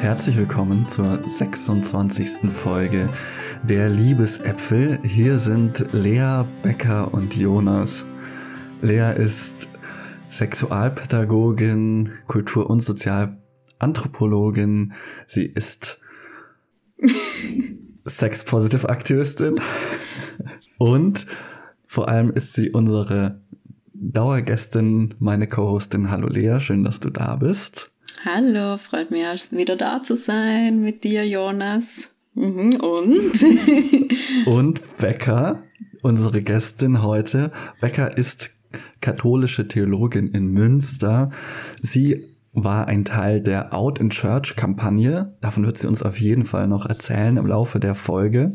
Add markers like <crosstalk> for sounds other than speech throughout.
Herzlich willkommen zur 26. Folge der Liebesäpfel. Hier sind Lea, Becker und Jonas. Lea ist Sexualpädagogin, Kultur- und Sozialanthropologin. Sie ist <laughs> Sex-Positive-Aktivistin und vor allem ist sie unsere Dauergästin, meine Co-Hostin. Hallo Lea, schön, dass du da bist. Hallo, freut mich wieder da zu sein mit dir, Jonas. Mhm, und? <laughs> und Becca, unsere Gästin heute. Becca ist katholische Theologin in Münster. Sie war ein Teil der Out in Church Kampagne. Davon wird sie uns auf jeden Fall noch erzählen im Laufe der Folge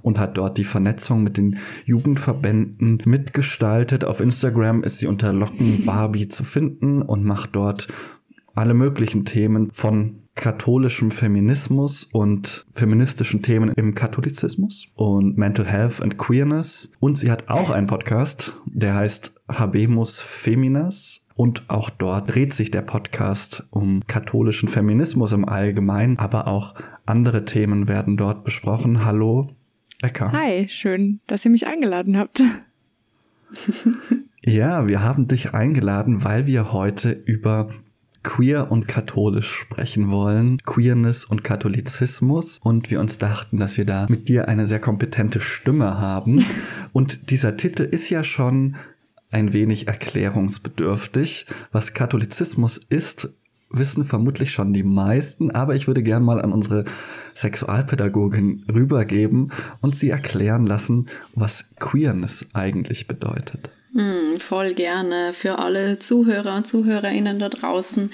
und hat dort die Vernetzung mit den Jugendverbänden mitgestaltet. Auf Instagram ist sie unter Locken Barbie zu finden und macht dort alle möglichen Themen von katholischem Feminismus und feministischen Themen im Katholizismus und Mental Health and Queerness. Und sie hat auch einen Podcast, der heißt Habemus Feminas. Und auch dort dreht sich der Podcast um katholischen Feminismus im Allgemeinen, aber auch andere Themen werden dort besprochen. Hallo, Becker. Hi, schön, dass ihr mich eingeladen habt. <laughs> ja, wir haben dich eingeladen, weil wir heute über queer und katholisch sprechen wollen, Queerness und Katholizismus und wir uns dachten, dass wir da mit dir eine sehr kompetente Stimme haben. <laughs> Und dieser Titel ist ja schon ein wenig erklärungsbedürftig. Was Katholizismus ist, wissen vermutlich schon die meisten, aber ich würde gern mal an unsere Sexualpädagogin rübergeben und sie erklären lassen, was Queerness eigentlich bedeutet. Hm, voll gerne für alle Zuhörer und Zuhörerinnen da draußen,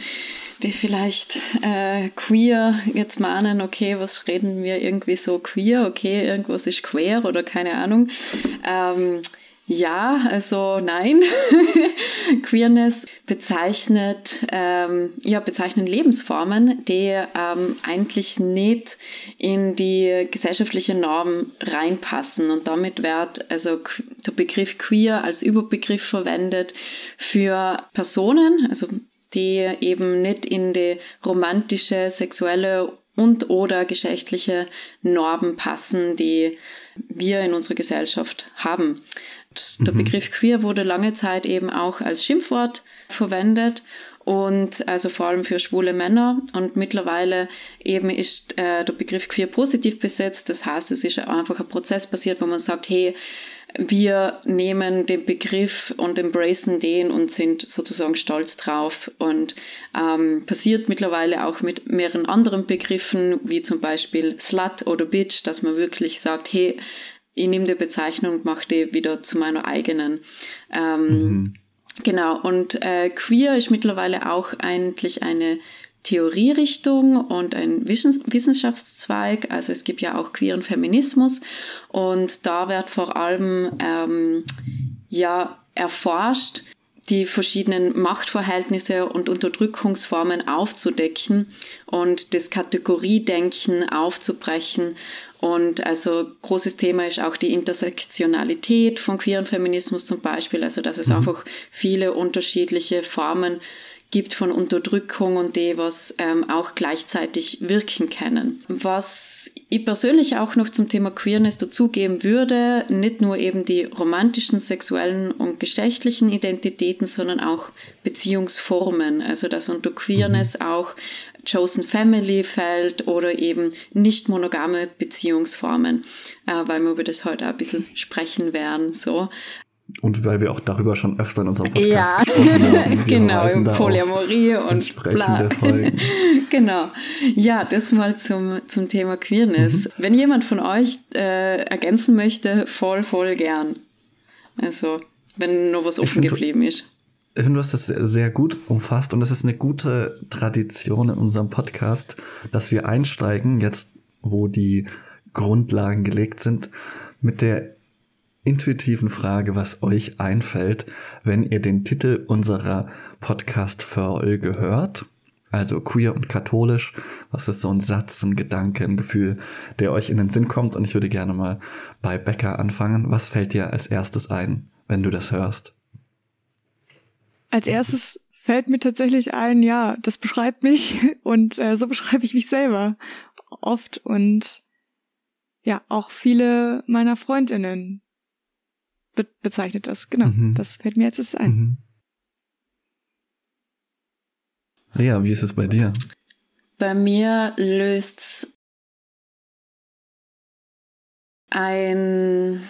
die vielleicht äh, queer jetzt meinen, okay, was reden wir irgendwie so queer, okay, irgendwas ist queer oder keine Ahnung. Ähm, ja, also nein. <laughs> Queerness bezeichnet, ähm, ja, bezeichnen Lebensformen, die ähm, eigentlich nicht in die gesellschaftliche Norm reinpassen. Und damit wird also der Begriff queer als Überbegriff verwendet für Personen, also die eben nicht in die romantische, sexuelle und oder geschlechtliche Normen passen, die wir in unserer Gesellschaft haben. Der mhm. Begriff queer wurde lange Zeit eben auch als Schimpfwort verwendet und also vor allem für schwule Männer. Und mittlerweile eben ist äh, der Begriff queer positiv besetzt. Das heißt, es ist einfach ein Prozess passiert, wo man sagt, hey, wir nehmen den Begriff und embracen den und sind sozusagen stolz drauf. Und ähm, passiert mittlerweile auch mit mehreren anderen Begriffen, wie zum Beispiel Slut oder Bitch, dass man wirklich sagt, hey, ich nehme die Bezeichnung und mache die wieder zu meiner eigenen. Ähm, mhm. Genau, und äh, queer ist mittlerweile auch eigentlich eine Theorierichtung und ein Wissenschaftszweig. Also es gibt ja auch queeren Feminismus und da wird vor allem ähm, ja erforscht, die verschiedenen Machtverhältnisse und Unterdrückungsformen aufzudecken und das Kategoriedenken aufzubrechen und also großes Thema ist auch die Intersektionalität von queeren Feminismus zum Beispiel, also dass es mhm. einfach viele unterschiedliche Formen gibt von Unterdrückung und die, was ähm, auch gleichzeitig wirken können. Was ich persönlich auch noch zum Thema Queerness dazugeben würde, nicht nur eben die romantischen, sexuellen und geschlechtlichen Identitäten, sondern auch Beziehungsformen. Also dass unter Queerness mhm. auch Chosen Family fällt oder eben nicht monogame Beziehungsformen, äh, weil wir über das heute auch ein bisschen sprechen werden. So. Und weil wir auch darüber schon öfter in unserem Podcast ja. gesprochen haben. <laughs> genau, im Polyamorie und entsprechende Folgen. <laughs> genau. Ja, das mal zum, zum Thema Queerness. Mhm. Wenn jemand von euch äh, ergänzen möchte, voll, voll gern. Also, wenn noch was offen geblieben ist. Ich finde, du hast das sehr gut umfasst und es ist eine gute Tradition in unserem Podcast, dass wir einsteigen, jetzt wo die Grundlagen gelegt sind, mit der intuitiven Frage, was euch einfällt, wenn ihr den Titel unserer Podcast-Folge hört. Also queer und katholisch. Was ist so ein Satz, ein Gedanke, ein Gefühl, der euch in den Sinn kommt? Und ich würde gerne mal bei Becker anfangen. Was fällt dir als erstes ein, wenn du das hörst? Als erstes fällt mir tatsächlich ein, ja, das beschreibt mich <laughs> und äh, so beschreibe ich mich selber oft und ja, auch viele meiner Freundinnen be bezeichnet das. Genau, mhm. das fällt mir jetzt ein. Mhm. Ja, wie ist es bei dir? Bei mir löst ein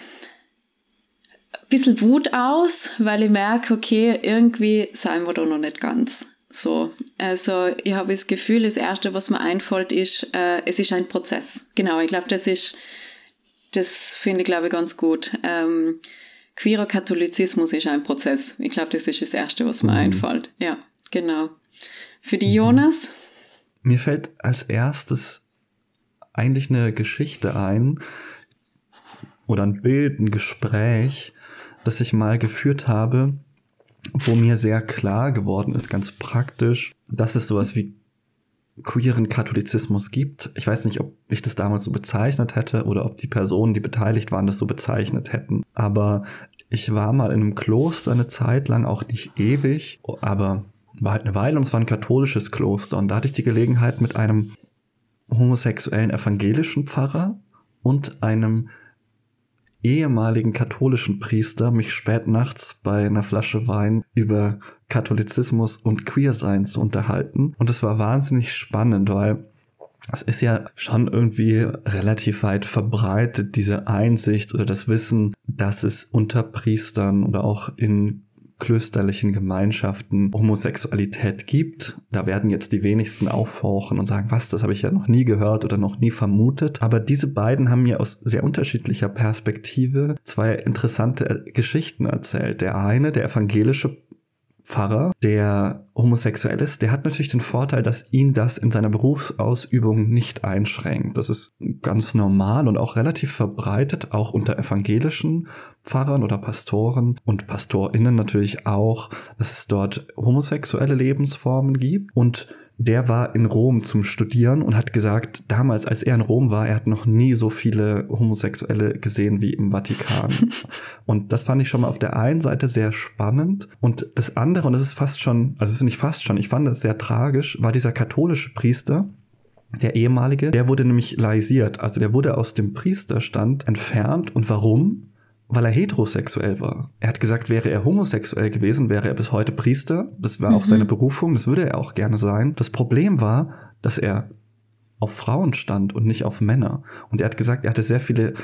bisschen Wut aus, weil ich merke, okay, irgendwie seien wir da noch nicht ganz. So, also ich habe das Gefühl, das Erste, was mir einfällt, ist, äh, es ist ein Prozess. Genau, ich glaube, das ist, das finde ich, glaube ich, ganz gut. Ähm, queerer Katholizismus ist ein Prozess. Ich glaube, das ist das Erste, was mir mhm. einfällt. Ja, genau. Für die. Jonas? Mir fällt als erstes eigentlich eine Geschichte ein oder ein Bild, ein Gespräch, das ich mal geführt habe, wo mir sehr klar geworden ist, ganz praktisch, dass es sowas wie queeren Katholizismus gibt. Ich weiß nicht, ob ich das damals so bezeichnet hätte oder ob die Personen, die beteiligt waren, das so bezeichnet hätten. Aber ich war mal in einem Kloster eine Zeit lang, auch nicht ewig, aber war halt eine Weile und es war ein katholisches Kloster. Und da hatte ich die Gelegenheit mit einem homosexuellen evangelischen Pfarrer und einem ehemaligen katholischen Priester mich spät nachts bei einer Flasche Wein über Katholizismus und Queersein zu unterhalten. Und es war wahnsinnig spannend, weil es ist ja schon irgendwie relativ weit verbreitet, diese Einsicht oder das Wissen, dass es unter Priestern oder auch in klösterlichen Gemeinschaften Homosexualität gibt. Da werden jetzt die wenigsten aufhorchen und sagen, was, das habe ich ja noch nie gehört oder noch nie vermutet. Aber diese beiden haben mir aus sehr unterschiedlicher Perspektive zwei interessante Geschichten erzählt. Der eine, der evangelische Pfarrer, der homosexuell ist, der hat natürlich den Vorteil, dass ihn das in seiner Berufsausübung nicht einschränkt. Das ist ganz normal und auch relativ verbreitet, auch unter evangelischen Pfarrern oder Pastoren und Pastorinnen natürlich auch, dass es dort homosexuelle Lebensformen gibt und der war in Rom zum Studieren und hat gesagt, damals, als er in Rom war, er hat noch nie so viele Homosexuelle gesehen wie im Vatikan. <laughs> und das fand ich schon mal auf der einen Seite sehr spannend. Und das andere, und das ist fast schon, also es ist nicht fast schon, ich fand das sehr tragisch, war dieser katholische Priester, der ehemalige, der wurde nämlich laisiert. Also der wurde aus dem Priesterstand entfernt. Und warum? Weil er heterosexuell war. Er hat gesagt, wäre er homosexuell gewesen, wäre er bis heute Priester. Das war mhm. auch seine Berufung, das würde er auch gerne sein. Das Problem war, dass er auf Frauen stand und nicht auf Männer. Und er hat gesagt, er hatte sehr viele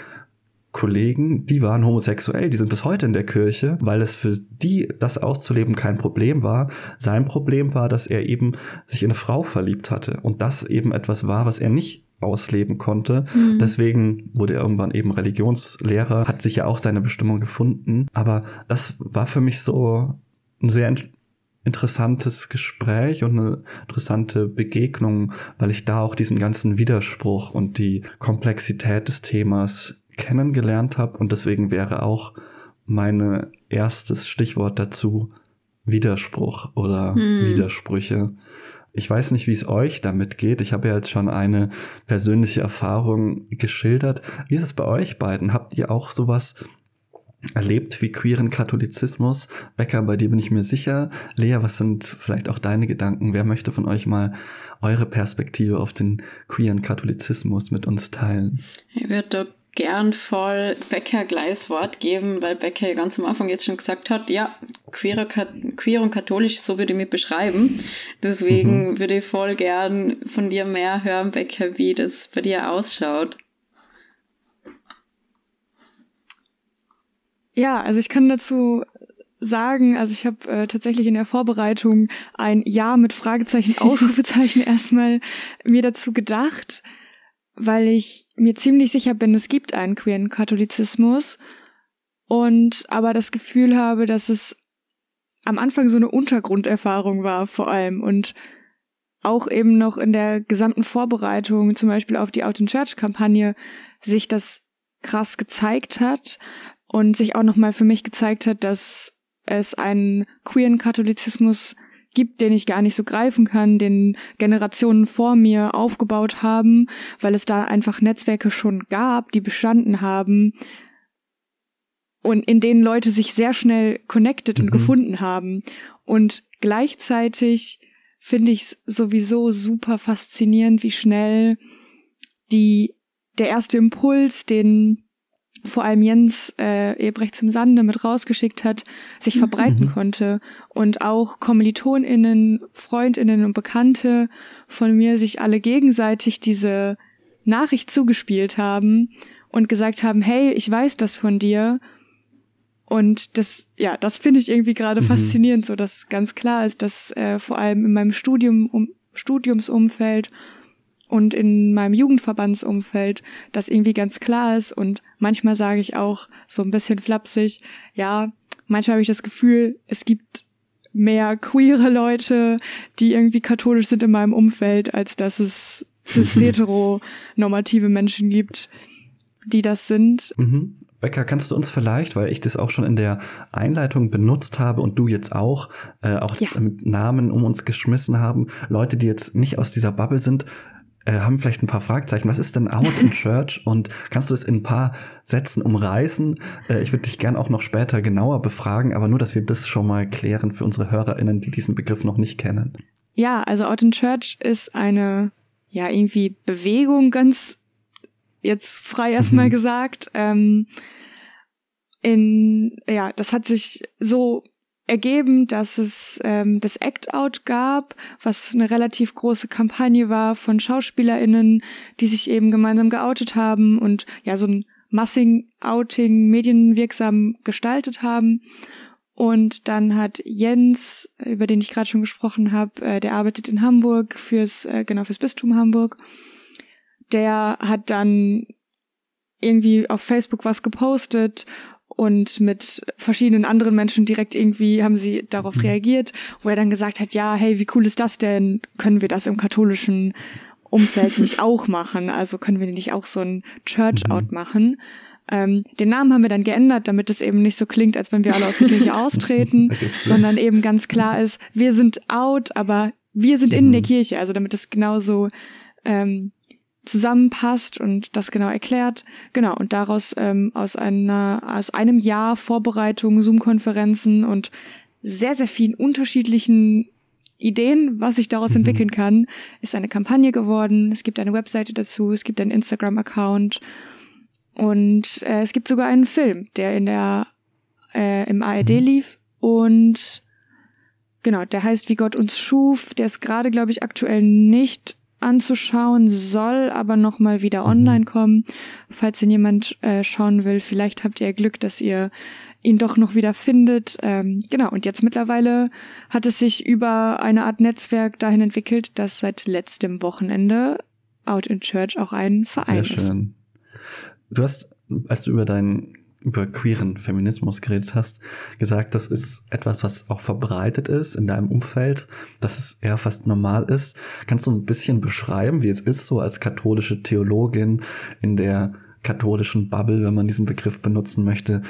Kollegen, die waren homosexuell, die sind bis heute in der Kirche, weil es für die, das auszuleben, kein Problem war. Sein Problem war, dass er eben sich in eine Frau verliebt hatte und das eben etwas war, was er nicht ausleben konnte. Mhm. Deswegen wurde er irgendwann eben Religionslehrer, hat sich ja auch seine Bestimmung gefunden. Aber das war für mich so ein sehr interessantes Gespräch und eine interessante Begegnung, weil ich da auch diesen ganzen Widerspruch und die Komplexität des Themas kennengelernt habe. Und deswegen wäre auch mein erstes Stichwort dazu Widerspruch oder hm. Widersprüche. Ich weiß nicht, wie es euch damit geht. Ich habe ja jetzt schon eine persönliche Erfahrung geschildert. Wie ist es bei euch beiden? Habt ihr auch sowas erlebt wie queeren Katholizismus? Becker, bei dir bin ich mir sicher. Lea, was sind vielleicht auch deine Gedanken? Wer möchte von euch mal eure Perspektive auf den queeren Katholizismus mit uns teilen? Ich würde gern voll Becker gleich Wort geben, weil Becker ja ganz am Anfang jetzt schon gesagt hat, ja, queer, queer und katholisch, so würde ich mich beschreiben. Deswegen mhm. würde ich voll gern von dir mehr hören, Becker, wie das bei dir ausschaut. Ja, also ich kann dazu sagen, also ich habe äh, tatsächlich in der Vorbereitung ein Ja mit Fragezeichen, <laughs> Ausrufezeichen erstmal mir dazu gedacht weil ich mir ziemlich sicher bin, es gibt einen queeren Katholizismus und aber das Gefühl habe, dass es am Anfang so eine Untergrunderfahrung war vor allem und auch eben noch in der gesamten Vorbereitung, zum Beispiel auf die Out in Church Kampagne, sich das krass gezeigt hat und sich auch nochmal für mich gezeigt hat, dass es einen queeren Katholizismus gibt, den ich gar nicht so greifen kann, den Generationen vor mir aufgebaut haben, weil es da einfach Netzwerke schon gab, die bestanden haben. und in denen Leute sich sehr schnell connected und mhm. gefunden haben. Und gleichzeitig finde ich es sowieso super faszinierend, wie schnell die der erste Impuls, den vor allem Jens äh, Ebrecht zum Sande mit rausgeschickt hat, sich verbreiten mhm. konnte und auch KommilitonInnen, FreundInnen und Bekannte von mir sich alle gegenseitig diese Nachricht zugespielt haben und gesagt haben, hey, ich weiß das von dir. Und das, ja, das finde ich irgendwie gerade mhm. faszinierend, so dass ganz klar ist, dass äh, vor allem in meinem Studium, um, Studiumsumfeld und in meinem Jugendverbandsumfeld das irgendwie ganz klar ist und manchmal sage ich auch so ein bisschen flapsig, ja, manchmal habe ich das Gefühl, es gibt mehr queere Leute, die irgendwie katholisch sind in meinem Umfeld, als dass es <laughs> cis-hetero-normative Menschen gibt, die das sind. Mhm. Becker, kannst du uns vielleicht, weil ich das auch schon in der Einleitung benutzt habe und du jetzt auch, äh, auch ja. mit Namen um uns geschmissen haben, Leute, die jetzt nicht aus dieser Bubble sind, äh, haben vielleicht ein paar Fragezeichen. Was ist denn Out in <laughs> Church? Und kannst du das in ein paar Sätzen umreißen? Äh, ich würde dich gern auch noch später genauer befragen, aber nur, dass wir das schon mal klären für unsere HörerInnen, die diesen Begriff noch nicht kennen. Ja, also Out in Church ist eine, ja, irgendwie Bewegung, ganz jetzt frei erstmal mhm. gesagt. Ähm, in, ja, das hat sich so ergeben, dass es ähm, das Act Out gab, was eine relativ große Kampagne war von SchauspielerInnen, die sich eben gemeinsam geoutet haben und ja so ein Massing Outing medienwirksam gestaltet haben. Und dann hat Jens, über den ich gerade schon gesprochen habe, äh, der arbeitet in Hamburg fürs äh, genau fürs Bistum Hamburg. Der hat dann irgendwie auf Facebook was gepostet und mit verschiedenen anderen Menschen direkt irgendwie haben sie darauf mhm. reagiert, wo er dann gesagt hat, ja, hey, wie cool ist das denn? Können wir das im katholischen Umfeld <laughs> nicht auch machen? Also können wir nicht auch so ein Church-Out mhm. machen? Ähm, den Namen haben wir dann geändert, damit es eben nicht so klingt, als wenn wir alle aus der Kirche <laughs> austreten, sondern eben ganz klar <laughs> ist, wir sind out, aber wir sind mhm. in der. Kirche, also damit es genauso ähm, zusammenpasst und das genau erklärt. Genau, und daraus ähm, aus einer, aus einem Jahr Vorbereitung, Zoom-Konferenzen und sehr, sehr vielen unterschiedlichen Ideen, was sich daraus mhm. entwickeln kann, ist eine Kampagne geworden. Es gibt eine Webseite dazu, es gibt einen Instagram-Account und äh, es gibt sogar einen Film, der in der äh, im ARD mhm. lief und genau, der heißt Wie Gott uns schuf. Der ist gerade, glaube ich, aktuell nicht anzuschauen, soll aber nochmal wieder mhm. online kommen. Falls ihn jemand äh, schauen will, vielleicht habt ihr Glück, dass ihr ihn doch noch wieder findet. Ähm, genau, und jetzt mittlerweile hat es sich über eine Art Netzwerk dahin entwickelt, dass seit letztem Wochenende Out in Church auch ein Verein Sehr schön. Du hast, als du über deinen über queeren Feminismus geredet hast, gesagt, das ist etwas, was auch verbreitet ist in deinem Umfeld, dass es eher fast normal ist. Kannst du ein bisschen beschreiben, wie es ist, so als katholische Theologin in der katholischen Bubble, wenn man diesen Begriff benutzen möchte.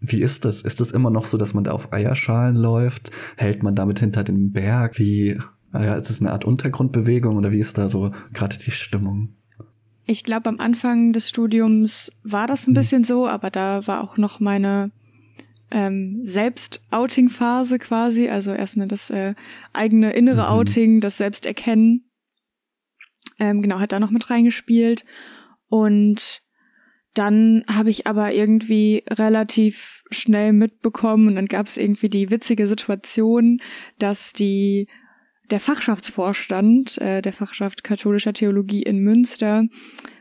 Wie ist das? Ist es immer noch so, dass man da auf Eierschalen läuft? Hält man damit hinter dem Berg? Wie, naja, ist es eine Art Untergrundbewegung oder wie ist da so gerade die Stimmung? Ich glaube, am Anfang des Studiums war das ein hm. bisschen so, aber da war auch noch meine ähm, Selbst-Outing-Phase quasi. Also erstmal das äh, eigene innere mhm. Outing, das Selbsterkennen. Ähm, genau, hat da noch mit reingespielt. Und dann habe ich aber irgendwie relativ schnell mitbekommen und dann gab es irgendwie die witzige Situation, dass die der Fachschaftsvorstand äh, der Fachschaft katholischer Theologie in Münster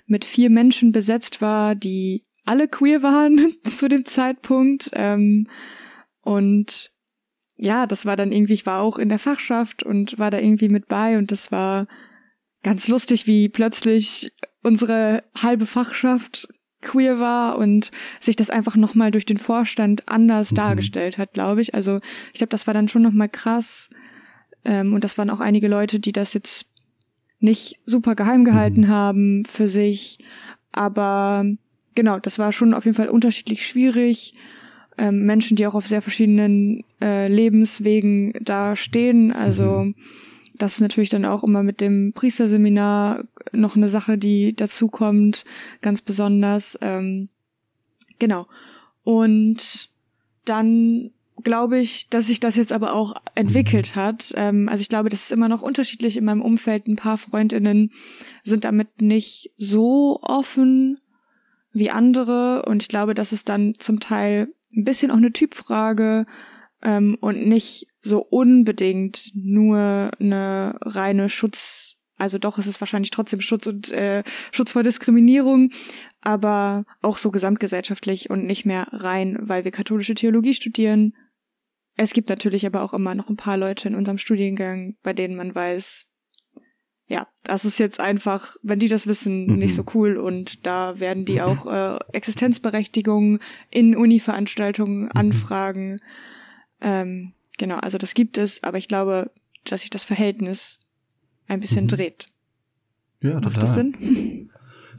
mit vier Menschen besetzt war, die alle queer waren <laughs> zu dem Zeitpunkt. Ähm, und ja, das war dann irgendwie, ich war auch in der Fachschaft und war da irgendwie mit bei und das war ganz lustig, wie plötzlich unsere halbe Fachschaft queer war und sich das einfach nochmal durch den Vorstand anders mhm. dargestellt hat, glaube ich. Also ich glaube, das war dann schon nochmal krass, ähm, und das waren auch einige Leute, die das jetzt nicht super geheim gehalten mhm. haben für sich. Aber genau, das war schon auf jeden Fall unterschiedlich schwierig. Ähm, Menschen, die auch auf sehr verschiedenen äh, Lebenswegen da stehen. Also mhm. das ist natürlich dann auch immer mit dem Priesterseminar noch eine Sache, die dazukommt, ganz besonders. Ähm, genau. Und dann glaube ich, dass sich das jetzt aber auch entwickelt hat. Ähm, also ich glaube, das ist immer noch unterschiedlich in meinem Umfeld. Ein paar Freundinnen sind damit nicht so offen wie andere. Und ich glaube, das ist dann zum Teil ein bisschen auch eine Typfrage ähm, und nicht so unbedingt nur eine reine Schutz. Also doch, es ist wahrscheinlich trotzdem Schutz und äh, Schutz vor Diskriminierung, aber auch so gesamtgesellschaftlich und nicht mehr rein, weil wir katholische Theologie studieren. Es gibt natürlich aber auch immer noch ein paar Leute in unserem Studiengang, bei denen man weiß, ja, das ist jetzt einfach, wenn die das wissen, mhm. nicht so cool und da werden die auch äh, Existenzberechtigungen in Uni-Veranstaltungen mhm. anfragen. Ähm, genau, also das gibt es, aber ich glaube, dass sich das Verhältnis ein bisschen mhm. dreht. Ja, Macht total. Das, Sinn?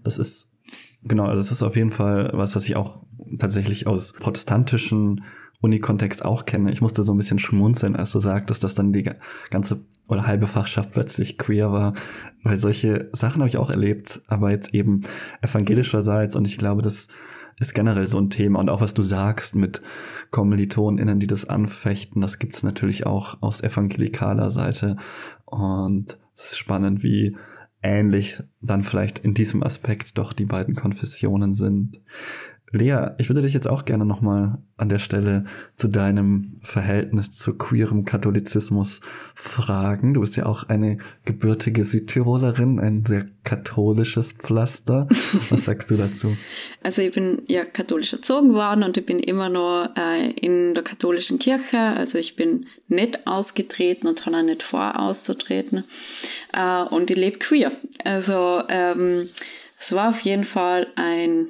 das ist, genau, das ist auf jeden Fall was, was ich auch tatsächlich aus protestantischen Uni-Kontext auch kenne. Ich musste so ein bisschen schmunzeln, als du sagtest, dass dann die ganze oder halbe Fachschaft plötzlich queer war, weil solche Sachen habe ich auch erlebt, aber jetzt eben evangelischerseits und ich glaube, das ist generell so ein Thema und auch was du sagst mit KommilitonInnen, die das anfechten, das gibt's natürlich auch aus evangelikaler Seite und es ist spannend, wie ähnlich dann vielleicht in diesem Aspekt doch die beiden Konfessionen sind. Lea, ich würde dich jetzt auch gerne nochmal an der Stelle zu deinem Verhältnis zu queerem Katholizismus fragen. Du bist ja auch eine gebürtige Südtirolerin, ein sehr katholisches Pflaster. <laughs> Was sagst du dazu? Also ich bin ja katholisch erzogen worden und ich bin immer noch äh, in der katholischen Kirche. Also ich bin nicht ausgetreten und habe auch nicht vor auszutreten. Äh, und ich lebe queer. Also ähm, es war auf jeden Fall ein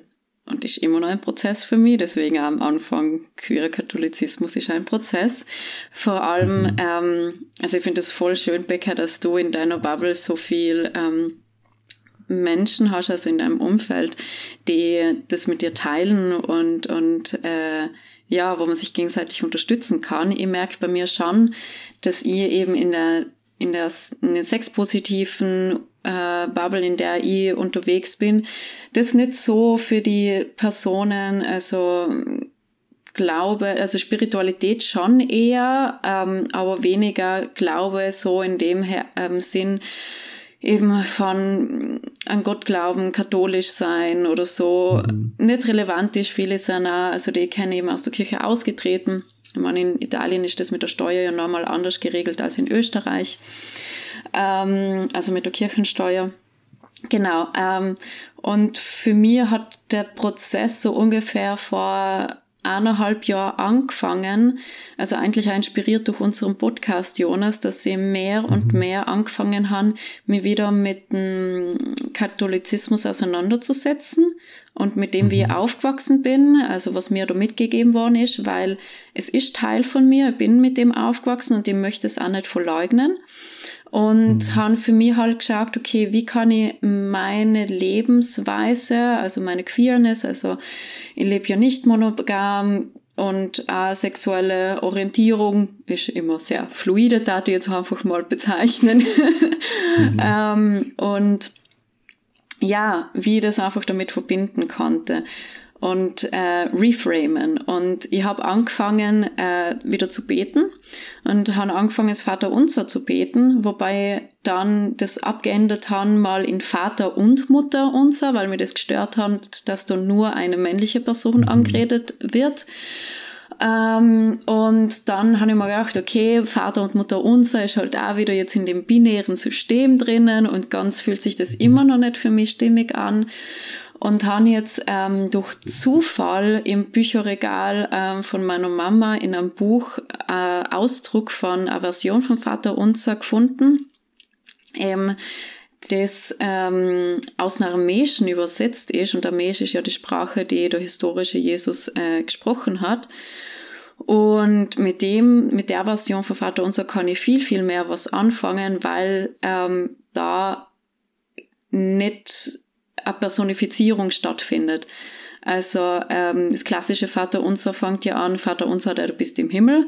und ist immer noch ein Prozess für mich. Deswegen am Anfang queerer Katholizismus ist ein Prozess. Vor allem, mhm. ähm, also ich finde es voll schön, Becker, dass du in deiner Bubble so viel ähm, Menschen hast, also in deinem Umfeld, die das mit dir teilen und, und äh, ja, wo man sich gegenseitig unterstützen kann. Ich merke bei mir schon, dass ihr eben in der in der, in der sexpositiven äh, Bubble, in der ich unterwegs bin, das nicht so für die Personen, also Glaube, also Spiritualität schon eher, ähm, aber weniger Glaube so in dem ähm, Sinn eben von an Gott glauben, katholisch sein oder so, mhm. nicht relevant ist. Viele sind auch, also die kennen eben aus der Kirche ausgetreten. Ich meine, in Italien ist das mit der Steuer ja normal anders geregelt als in Österreich ähm, also mit der Kirchensteuer. Genau. Ähm, und für mich hat der Prozess so ungefähr vor eineinhalb Jahren angefangen, also eigentlich auch inspiriert durch unseren Podcast, Jonas, dass sie mehr und mhm. mehr angefangen haben, mich wieder mit dem Katholizismus auseinanderzusetzen und mit dem, wie ich mhm. aufgewachsen bin, also was mir da mitgegeben worden ist, weil es ist Teil von mir, ich bin mit dem aufgewachsen und ich möchte es auch nicht verleugnen und mhm. haben für mich halt geschaut, okay, wie kann ich meine Lebensweise, also meine Queerness, also ich lebe ja nicht monogam und äh, sexuelle Orientierung ist immer sehr fluide, da ich jetzt einfach mal bezeichnen. <laughs> mhm. ähm, und ja, wie ich das einfach damit verbinden konnte und äh, reframen. Und ich habe angefangen, äh, wieder zu beten und habe angefangen, das Vater Unser zu beten, wobei dann das abgeändert haben, mal in Vater und Mutter Unser, weil mir das gestört hat, dass da nur eine männliche Person mhm. angeredet wird. Ähm, und dann habe ich mir gedacht, okay, Vater und Mutter Unser ist halt auch wieder jetzt in dem binären System drinnen und ganz fühlt sich das mhm. immer noch nicht für mich stimmig an und habe jetzt ähm, durch Zufall im Bücherregal ähm, von meiner Mama in einem Buch äh, Ausdruck von Aversion vom Vater Unser gefunden, ähm, das ähm, aus einer Aramäischen übersetzt ist und Aramäisch ist ja die Sprache, die der historische Jesus äh, gesprochen hat. Und mit dem, mit der Version von Vater Unser kann ich viel, viel mehr was anfangen, weil ähm, da nicht Personifizierung stattfindet. Also ähm, das klassische Vater Unser fängt ja an, Vater Unser, der du bist im Himmel.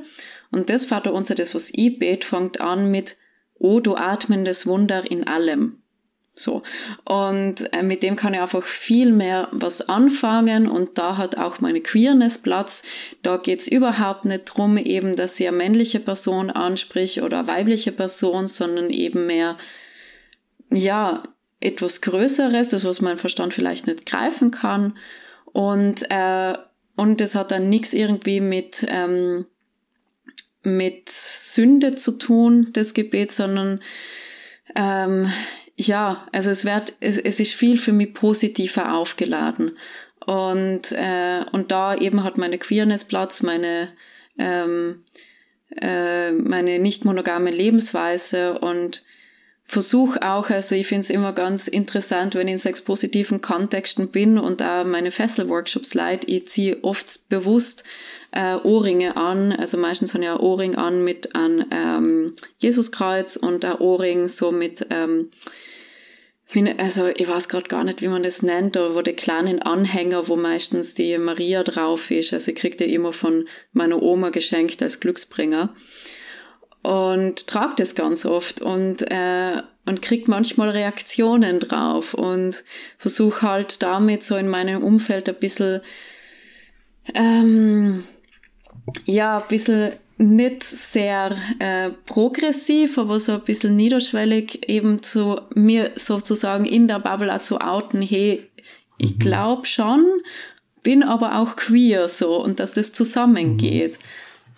Und das Vater Unser, das was ich bete, fängt an mit O du atmendes Wunder in allem. So. Und äh, mit dem kann ich einfach viel mehr was anfangen und da hat auch meine Queerness Platz. Da geht's überhaupt nicht drum, eben, dass sie eine männliche Person anspricht oder eine weibliche Person, sondern eben mehr, ja, etwas Größeres, das, was mein Verstand vielleicht nicht greifen kann. Und, äh, und das hat dann nichts irgendwie mit, ähm, mit Sünde zu tun, das Gebet, sondern ähm, ja, also es wird, es, es ist viel für mich positiver aufgeladen. Und, äh, und da eben hat meine Queerness Platz, meine, ähm, äh, meine nicht monogame Lebensweise und versuche auch, also ich finde es immer ganz interessant, wenn ich in sexpositiven Kontexten bin und da meine Fessel-Workshops leite, ich ziehe oft bewusst äh, Ohrringe an, also meistens habe ich ein Ohrring an mit einem ähm, Jesuskreuz und ein Ohrring so mit ähm, also ich weiß gerade gar nicht, wie man das nennt, aber wo die kleinen Anhänger, wo meistens die Maria drauf ist. Also ich kriege die immer von meiner Oma geschenkt als Glücksbringer und trage das ganz oft und, äh, und krieg manchmal Reaktionen drauf und versuche halt damit so in meinem Umfeld ein bisschen, ähm, ja, ein bisschen nicht sehr äh, progressiv, aber so ein bisschen niederschwellig eben zu mir sozusagen in der Bubble auch zu outen, hey, ich mhm. glaube schon, bin aber auch queer so und dass das zusammengeht. Mhm.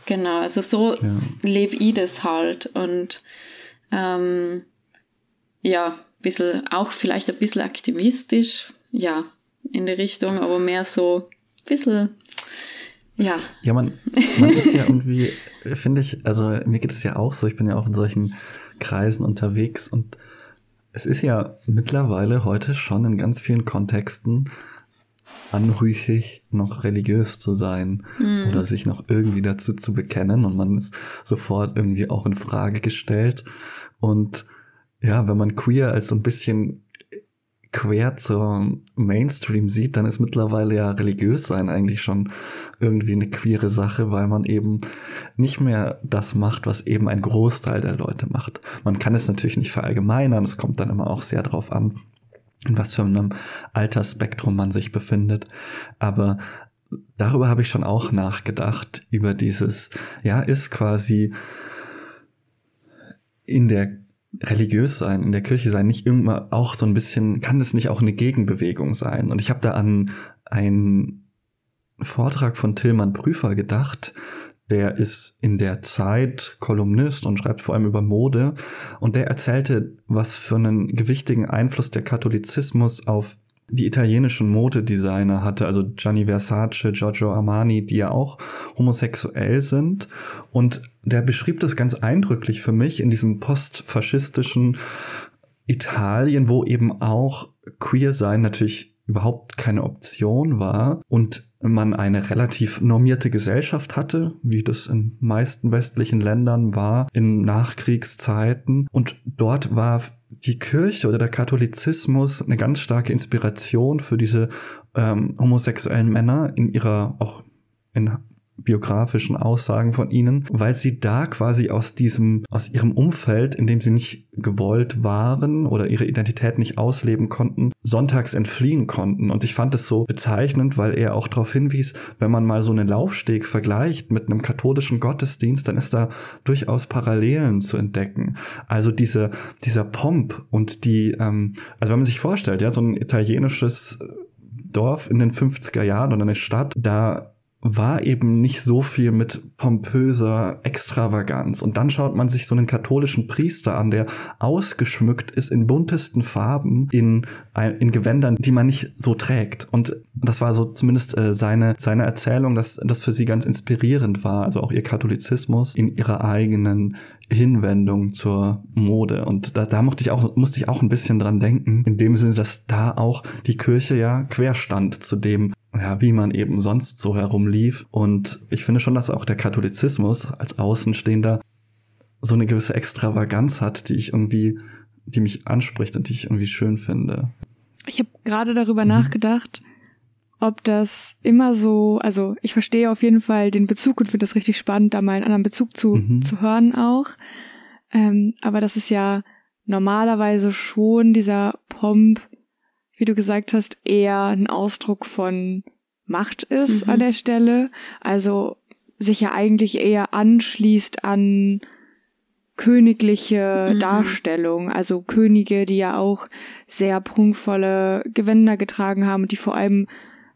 Genau, also so ja. lebe ich das halt und ähm, ja, bisschen, auch vielleicht ein bisschen aktivistisch, ja, in die Richtung, aber mehr so ein bisschen, ja. Ja, man, man ist ja irgendwie, finde ich, also mir geht es ja auch so, ich bin ja auch in solchen Kreisen unterwegs und es ist ja mittlerweile heute schon in ganz vielen Kontexten anrüchig, noch religiös zu sein mhm. oder sich noch irgendwie dazu zu bekennen und man ist sofort irgendwie auch in Frage gestellt. Und ja, wenn man queer als so ein bisschen quer zur Mainstream sieht, dann ist mittlerweile ja religiös sein eigentlich schon irgendwie eine queere Sache, weil man eben nicht mehr das macht, was eben ein Großteil der Leute macht. Man kann es natürlich nicht verallgemeinern, es kommt dann immer auch sehr drauf an, in was für einem Altersspektrum man sich befindet. Aber darüber habe ich schon auch nachgedacht, über dieses, ja, ist quasi in der religiös sein, in der Kirche sein, nicht immer auch so ein bisschen, kann es nicht auch eine Gegenbewegung sein? Und ich habe da an einen Vortrag von Tillmann Prüfer gedacht, der ist in der Zeit Kolumnist und schreibt vor allem über Mode. Und der erzählte, was für einen gewichtigen Einfluss der Katholizismus auf die italienischen Modedesigner hatte, also Gianni Versace, Giorgio Armani, die ja auch homosexuell sind. Und der beschrieb das ganz eindrücklich für mich in diesem postfaschistischen Italien, wo eben auch Queer sein natürlich überhaupt keine Option war und man eine relativ normierte Gesellschaft hatte, wie das in meisten westlichen Ländern war, in Nachkriegszeiten. Und dort war die Kirche oder der Katholizismus eine ganz starke Inspiration für diese ähm, homosexuellen Männer in ihrer auch in biografischen Aussagen von ihnen, weil sie da quasi aus diesem, aus ihrem Umfeld, in dem sie nicht gewollt waren oder ihre Identität nicht ausleben konnten, sonntags entfliehen konnten. Und ich fand es so bezeichnend, weil er auch darauf hinwies, wenn man mal so einen Laufsteg vergleicht mit einem katholischen Gottesdienst, dann ist da durchaus Parallelen zu entdecken. Also diese, dieser Pomp und die, ähm, also wenn man sich vorstellt, ja, so ein italienisches Dorf in den 50er Jahren oder eine Stadt, da war eben nicht so viel mit pompöser Extravaganz. Und dann schaut man sich so einen katholischen Priester an, der ausgeschmückt ist in buntesten Farben, in, in Gewändern, die man nicht so trägt. Und das war so zumindest äh, seine, seine Erzählung, dass das für sie ganz inspirierend war. Also auch ihr Katholizismus in ihrer eigenen Hinwendung zur Mode. Und da, da musste ich auch, musste ich auch ein bisschen dran denken, in dem Sinne, dass da auch die Kirche ja querstand zu dem, ja, wie man eben sonst so herumlief. Und ich finde schon, dass auch der Katholizismus als Außenstehender so eine gewisse Extravaganz hat, die ich irgendwie, die mich anspricht und die ich irgendwie schön finde. Ich habe gerade darüber mhm. nachgedacht, ob das immer so, also ich verstehe auf jeden Fall den Bezug und finde das richtig spannend, da mal einen anderen Bezug zu, mhm. zu hören auch. Ähm, aber das ist ja normalerweise schon dieser Pomp, wie du gesagt hast, eher ein Ausdruck von Macht ist mhm. an der Stelle. Also sich ja eigentlich eher anschließt an königliche mhm. Darstellung, also Könige, die ja auch sehr prunkvolle Gewänder getragen haben und die vor allem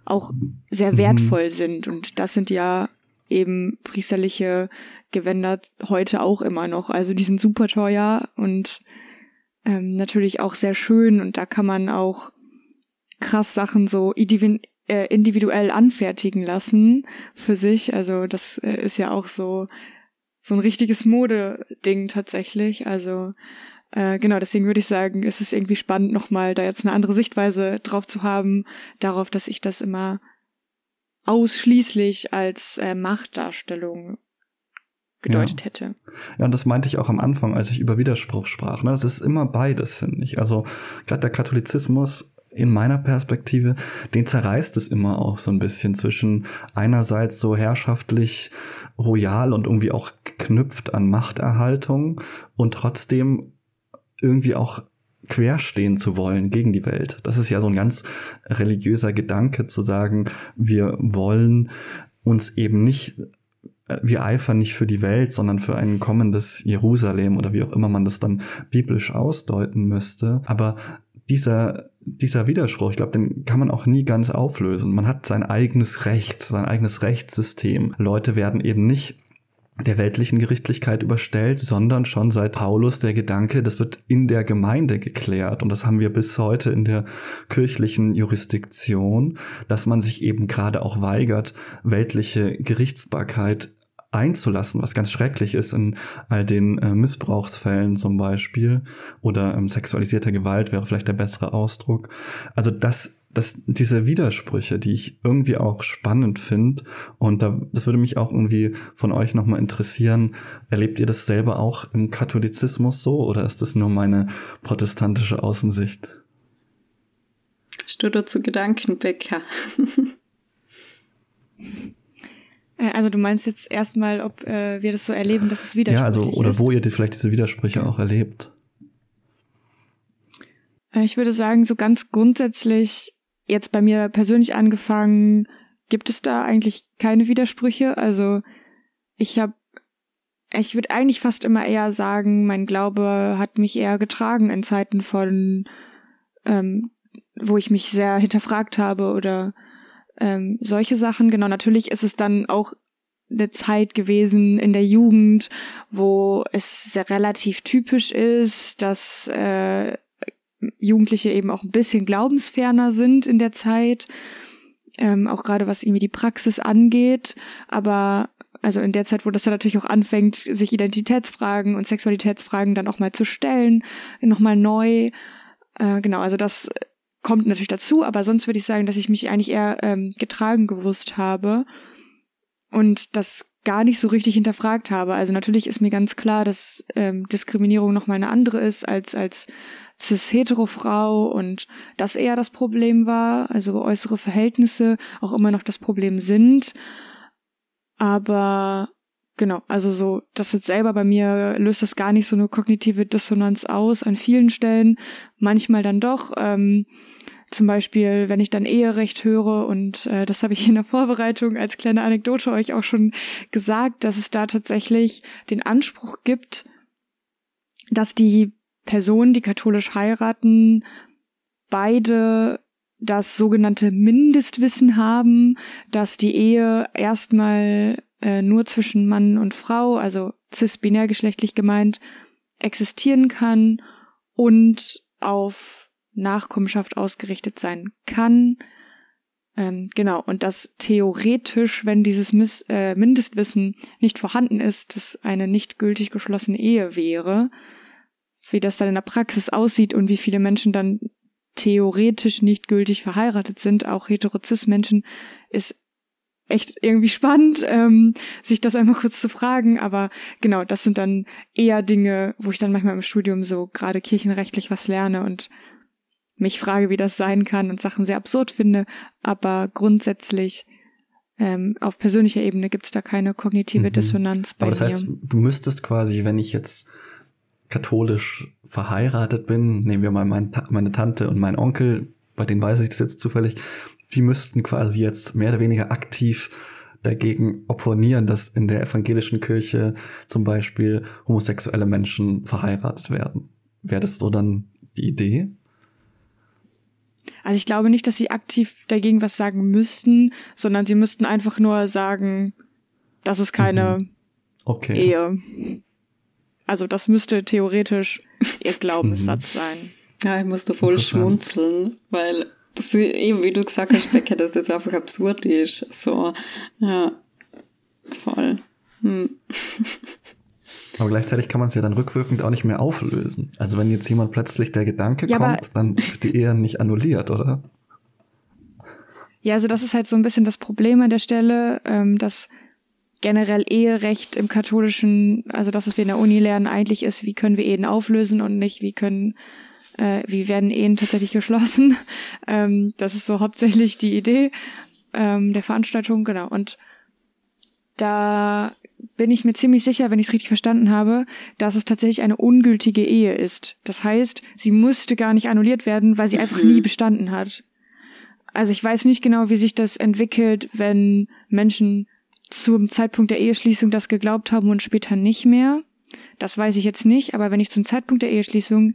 auch sehr mhm. wertvoll sind. Und das sind ja eben priesterliche Gewänder heute auch immer noch. Also die sind super teuer und ähm, natürlich auch sehr schön und da kann man auch krass Sachen so äh, individuell anfertigen lassen für sich. Also das äh, ist ja auch so so ein richtiges Modeding tatsächlich. Also äh, genau, deswegen würde ich sagen, es ist irgendwie spannend, nochmal da jetzt eine andere Sichtweise drauf zu haben, darauf, dass ich das immer ausschließlich als äh, Machtdarstellung gedeutet ja. hätte. Ja, und das meinte ich auch am Anfang, als ich über Widerspruch sprach. Ne? Es ist immer beides, finde ich. Also gerade der Katholizismus in meiner Perspektive, den zerreißt es immer auch so ein bisschen zwischen einerseits so herrschaftlich royal und irgendwie auch geknüpft an Machterhaltung und trotzdem irgendwie auch querstehen zu wollen gegen die Welt. Das ist ja so ein ganz religiöser Gedanke zu sagen, wir wollen uns eben nicht wir eifern nicht für die Welt, sondern für ein kommendes Jerusalem oder wie auch immer man das dann biblisch ausdeuten müsste. Aber dieser dieser Widerspruch, ich glaube, den kann man auch nie ganz auflösen. Man hat sein eigenes Recht, sein eigenes Rechtssystem. Leute werden eben nicht der weltlichen Gerichtlichkeit überstellt, sondern schon seit Paulus der Gedanke, das wird in der Gemeinde geklärt. Und das haben wir bis heute in der kirchlichen Jurisdiktion, dass man sich eben gerade auch weigert, weltliche Gerichtsbarkeit einzulassen, was ganz schrecklich ist in all den äh, Missbrauchsfällen zum Beispiel oder ähm, sexualisierter Gewalt wäre vielleicht der bessere Ausdruck. Also das, das, diese Widersprüche, die ich irgendwie auch spannend finde und da, das würde mich auch irgendwie von euch nochmal interessieren. Erlebt ihr das selber auch im Katholizismus so oder ist das nur meine protestantische Außensicht? Hast du dazu Gedanken, Becker? <laughs> Äh, also du meinst jetzt erstmal, ob äh, wir das so erleben, dass es Widersprüche Ja, also oder ist. wo ihr die, vielleicht diese Widersprüche auch erlebt. Äh, ich würde sagen, so ganz grundsätzlich, jetzt bei mir persönlich angefangen, gibt es da eigentlich keine Widersprüche. Also ich habe, ich würde eigentlich fast immer eher sagen, mein Glaube hat mich eher getragen in Zeiten von, ähm, wo ich mich sehr hinterfragt habe oder ähm, solche Sachen. Genau, natürlich ist es dann auch eine Zeit gewesen in der Jugend, wo es relativ typisch ist, dass äh, Jugendliche eben auch ein bisschen glaubensferner sind in der Zeit, ähm, auch gerade was irgendwie die Praxis angeht. Aber also in der Zeit, wo das dann natürlich auch anfängt, sich Identitätsfragen und Sexualitätsfragen dann auch mal zu stellen, nochmal neu. Äh, genau, also das kommt natürlich dazu, aber sonst würde ich sagen, dass ich mich eigentlich eher ähm, getragen gewusst habe und das gar nicht so richtig hinterfragt habe. Also natürlich ist mir ganz klar, dass ähm, Diskriminierung noch mal eine andere ist als als cis-hetero-Frau und das eher das Problem war, also äußere Verhältnisse auch immer noch das Problem sind. Aber genau, also so, das jetzt selber bei mir löst das gar nicht so eine kognitive Dissonanz aus an vielen Stellen, manchmal dann doch. Ähm, zum Beispiel, wenn ich dann Eherecht höre, und äh, das habe ich in der Vorbereitung als kleine Anekdote euch auch schon gesagt, dass es da tatsächlich den Anspruch gibt, dass die Personen, die katholisch heiraten, beide das sogenannte Mindestwissen haben, dass die Ehe erstmal äh, nur zwischen Mann und Frau, also cis-binärgeschlechtlich gemeint, existieren kann und auf Nachkommenschaft ausgerichtet sein kann. Ähm, genau, und dass theoretisch, wenn dieses Miss, äh, Mindestwissen nicht vorhanden ist, das eine nicht gültig geschlossene Ehe wäre, wie das dann in der Praxis aussieht und wie viele Menschen dann theoretisch nicht gültig verheiratet sind, auch heterozis-Menschen, ist echt irgendwie spannend, ähm, sich das einmal kurz zu fragen. Aber genau, das sind dann eher Dinge, wo ich dann manchmal im Studium so gerade kirchenrechtlich was lerne und mich frage, wie das sein kann und Sachen sehr absurd finde, aber grundsätzlich ähm, auf persönlicher Ebene gibt es da keine kognitive mhm. Dissonanz bei Aber das mir. heißt, du müsstest quasi, wenn ich jetzt katholisch verheiratet bin, nehmen wir mal mein, meine Tante und mein Onkel, bei denen weiß ich das jetzt zufällig, die müssten quasi jetzt mehr oder weniger aktiv dagegen opponieren, dass in der evangelischen Kirche zum Beispiel homosexuelle Menschen verheiratet werden. Wäre das so dann die Idee? Also ich glaube nicht, dass sie aktiv dagegen was sagen müssten, sondern sie müssten einfach nur sagen, das ist keine mhm. okay. Ehe. Also das müsste theoretisch ihr <laughs> Glaubenssatz mhm. sein. Ja, ich musste voll schmunzeln, weil das eben, wie du gesagt hast, Becker, dass das einfach absurd ist. So, ja, voll. Hm. <laughs> Aber gleichzeitig kann man es ja dann rückwirkend auch nicht mehr auflösen. Also wenn jetzt jemand plötzlich der Gedanke ja, kommt, dann wird die Ehe nicht annulliert, oder? Ja, also das ist halt so ein bisschen das Problem an der Stelle, ähm, dass generell Eherecht im katholischen, also das, was wir in der Uni lernen, eigentlich ist, wie können wir Ehen auflösen und nicht, wie können, äh, wie werden Ehen tatsächlich geschlossen. <laughs> Ähm, das ist so hauptsächlich die Idee ähm, der Veranstaltung, genau. Und da bin ich mir ziemlich sicher, wenn ich es richtig verstanden habe, dass es tatsächlich eine ungültige Ehe ist. Das heißt, sie musste gar nicht annulliert werden, weil sie mhm. einfach nie bestanden hat. Also ich weiß nicht genau, wie sich das entwickelt, wenn Menschen zum Zeitpunkt der Eheschließung das geglaubt haben und später nicht mehr. Das weiß ich jetzt nicht, aber wenn ich zum Zeitpunkt der Eheschließung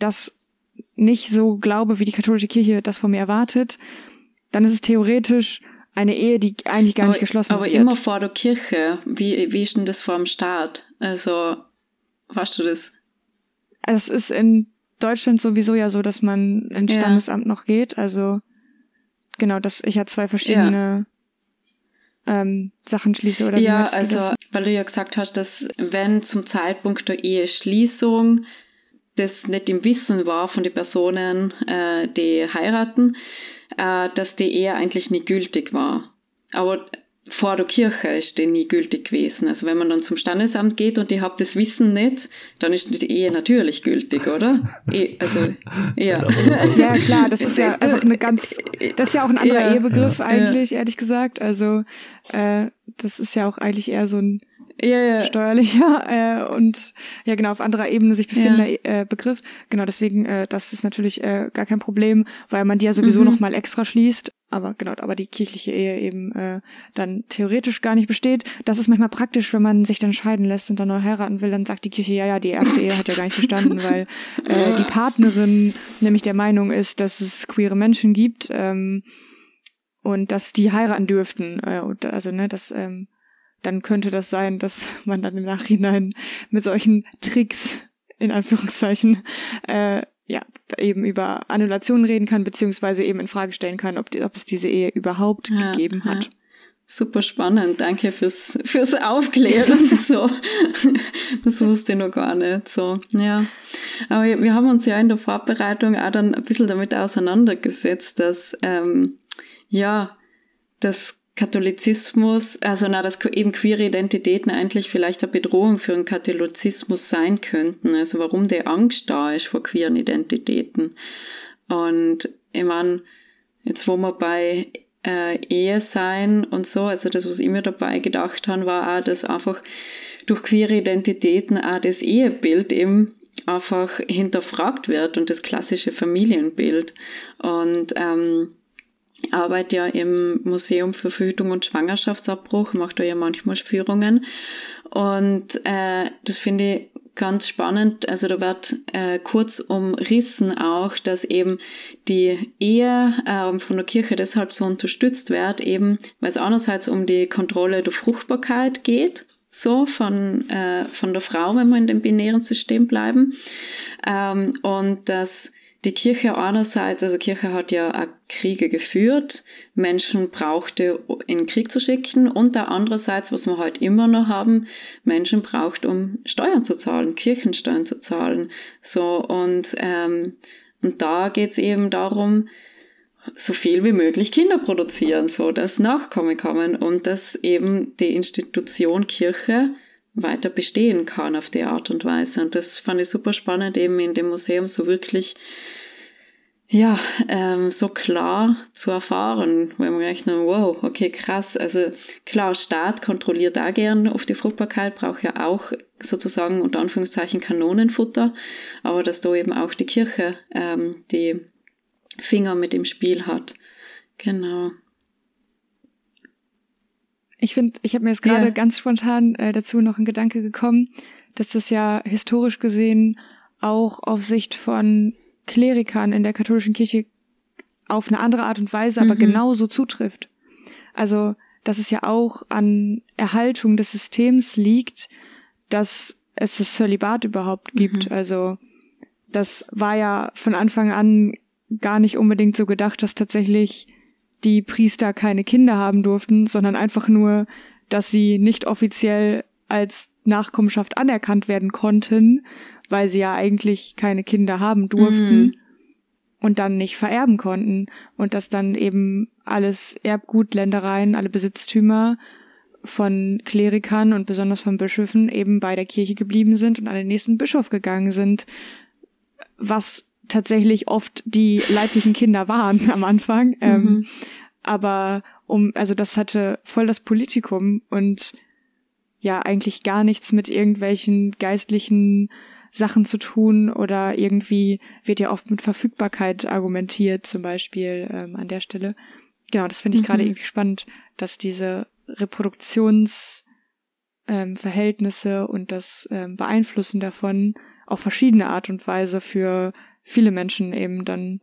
das nicht so glaube, wie die katholische Kirche das von mir erwartet, dann ist es theoretisch eine Ehe, die eigentlich gar aber, nicht geschlossen aber wird. Aber immer vor der Kirche. Wie, wie ist denn das vor dem Staat? Also, weißt du das? Es ist in Deutschland sowieso ja so, dass man ins ja. Standesamt noch geht. Also, genau, das, ich hatte zwei verschiedene ja. ähm, Sachen schließe oder Ja, also, das? weil du ja gesagt hast, dass wenn zum Zeitpunkt der Eheschließung das nicht im Wissen war von den Personen, äh, die heiraten, äh, dass die Ehe eigentlich nie gültig war. Aber vor der Kirche ist die nie gültig gewesen. Also wenn man dann zum Standesamt geht und die habt das Wissen nicht, dann ist die Ehe natürlich gültig, oder? <laughs> E also, ja. ja, klar, das ist ja einfach eine ganz, das ist ja auch ein anderer ja. Ehebegriff ja. eigentlich, ehrlich gesagt. Also äh, das ist ja auch eigentlich eher so ein ja, ja. steuerlicher äh, und ja genau auf anderer Ebene sich befindender ja. äh, Begriff. Genau, deswegen, äh, das ist natürlich äh, gar kein Problem, weil man die ja sowieso mhm. nochmal extra schließt. Aber genau, aber die kirchliche Ehe eben äh, dann theoretisch gar nicht besteht. Das ist manchmal praktisch, wenn man sich dann scheiden lässt und dann neu heiraten will, dann sagt die Kirche, ja, ja, die erste Ehe hat ja gar nicht bestanden, <laughs> weil äh, die Partnerin nämlich der Meinung ist, dass es queere Menschen gibt ähm, und dass die heiraten dürften. Äh, und, also, ne, das ähm, dann könnte das sein, dass <laughs> man dann im Nachhinein mit solchen Tricks, in Anführungszeichen, äh, ja, eben über Annulationen reden kann, beziehungsweise eben in Frage stellen kann, ob, die, ob es diese Ehe überhaupt ja, gegeben hat. Ja. Super spannend, danke fürs, fürs Aufklären. <laughs> so. Das wusste ich noch gar nicht. So, ja. Aber wir haben uns ja in der Vorbereitung auch dann ein bisschen damit auseinandergesetzt, dass ähm, ja, das Katholizismus, also na, dass eben queere Identitäten eigentlich vielleicht eine Bedrohung für den Katholizismus sein könnten. Also warum die Angst da ist vor queeren Identitäten. Und ich meine, jetzt wo wir bei äh, Ehe sein und so, also das, was ich mir dabei gedacht habe, war auch, dass einfach durch queere Identitäten auch das Ehebild eben einfach hinterfragt wird und das klassische Familienbild. Und ähm, arbeite ja im Museum für Verhütung und Schwangerschaftsabbruch, mache da ja manchmal Führungen. Und äh, das finde ich ganz spannend. Also da wird äh, kurz umrissen auch, dass eben die Ehe äh, von der Kirche deshalb so unterstützt wird, eben weil es einerseits um die Kontrolle der Fruchtbarkeit geht, so von, äh, von der Frau, wenn wir in dem binären System bleiben. Ähm, und dass die Kirche einerseits, also Kirche hat ja auch Kriege geführt, Menschen brauchte, in Krieg zu schicken und da andererseits, was wir halt immer noch haben, Menschen braucht, um Steuern zu zahlen, Kirchensteuern zu zahlen. So und, ähm, und da geht's eben darum, so viel wie möglich Kinder produzieren, so dass Nachkommen kommen und dass eben die Institution Kirche weiter bestehen kann auf die Art und Weise. Und das fand ich super spannend, eben in dem Museum so wirklich ja, ähm, so klar zu erfahren, weil man rechnet, wow, okay, krass. Also klar, Staat kontrolliert da gern auf die Fruchtbarkeit, braucht ja auch sozusagen unter Anführungszeichen Kanonenfutter, aber dass da eben auch die Kirche ähm, die Finger mit im Spiel hat. Genau. Ich finde, ich habe mir jetzt gerade ja. ganz spontan äh, dazu noch ein Gedanke gekommen, dass das ja historisch gesehen auch auf Sicht von Klerikern in der katholischen Kirche auf eine andere Art und Weise, aber mhm. genauso zutrifft. Also, dass es ja auch an Erhaltung des Systems liegt, dass es das Zölibat überhaupt gibt. Mhm. Also, das war ja von Anfang an gar nicht unbedingt so gedacht, dass tatsächlich die Priester keine Kinder haben durften, sondern einfach nur, dass sie nicht offiziell als Nachkommenschaft anerkannt werden konnten weil sie ja eigentlich keine Kinder haben durften mhm. und dann nicht vererben konnten und dass dann eben alles Erbgut, Ländereien, alle Besitztümer von Klerikern und besonders von Bischöfen eben bei der Kirche geblieben sind und an den nächsten Bischof gegangen sind, was tatsächlich oft die leiblichen Kinder waren <laughs> am Anfang. Ähm, mhm. Aber um, also das hatte voll das Politikum und ja eigentlich gar nichts mit irgendwelchen geistlichen Sachen zu tun oder irgendwie wird ja oft mit Verfügbarkeit argumentiert, zum Beispiel ähm, an der Stelle. Genau, das finde ich mhm. gerade irgendwie spannend, dass diese Reproduktionsverhältnisse ähm, und das ähm, Beeinflussen davon auf verschiedene Art und Weise für viele Menschen eben dann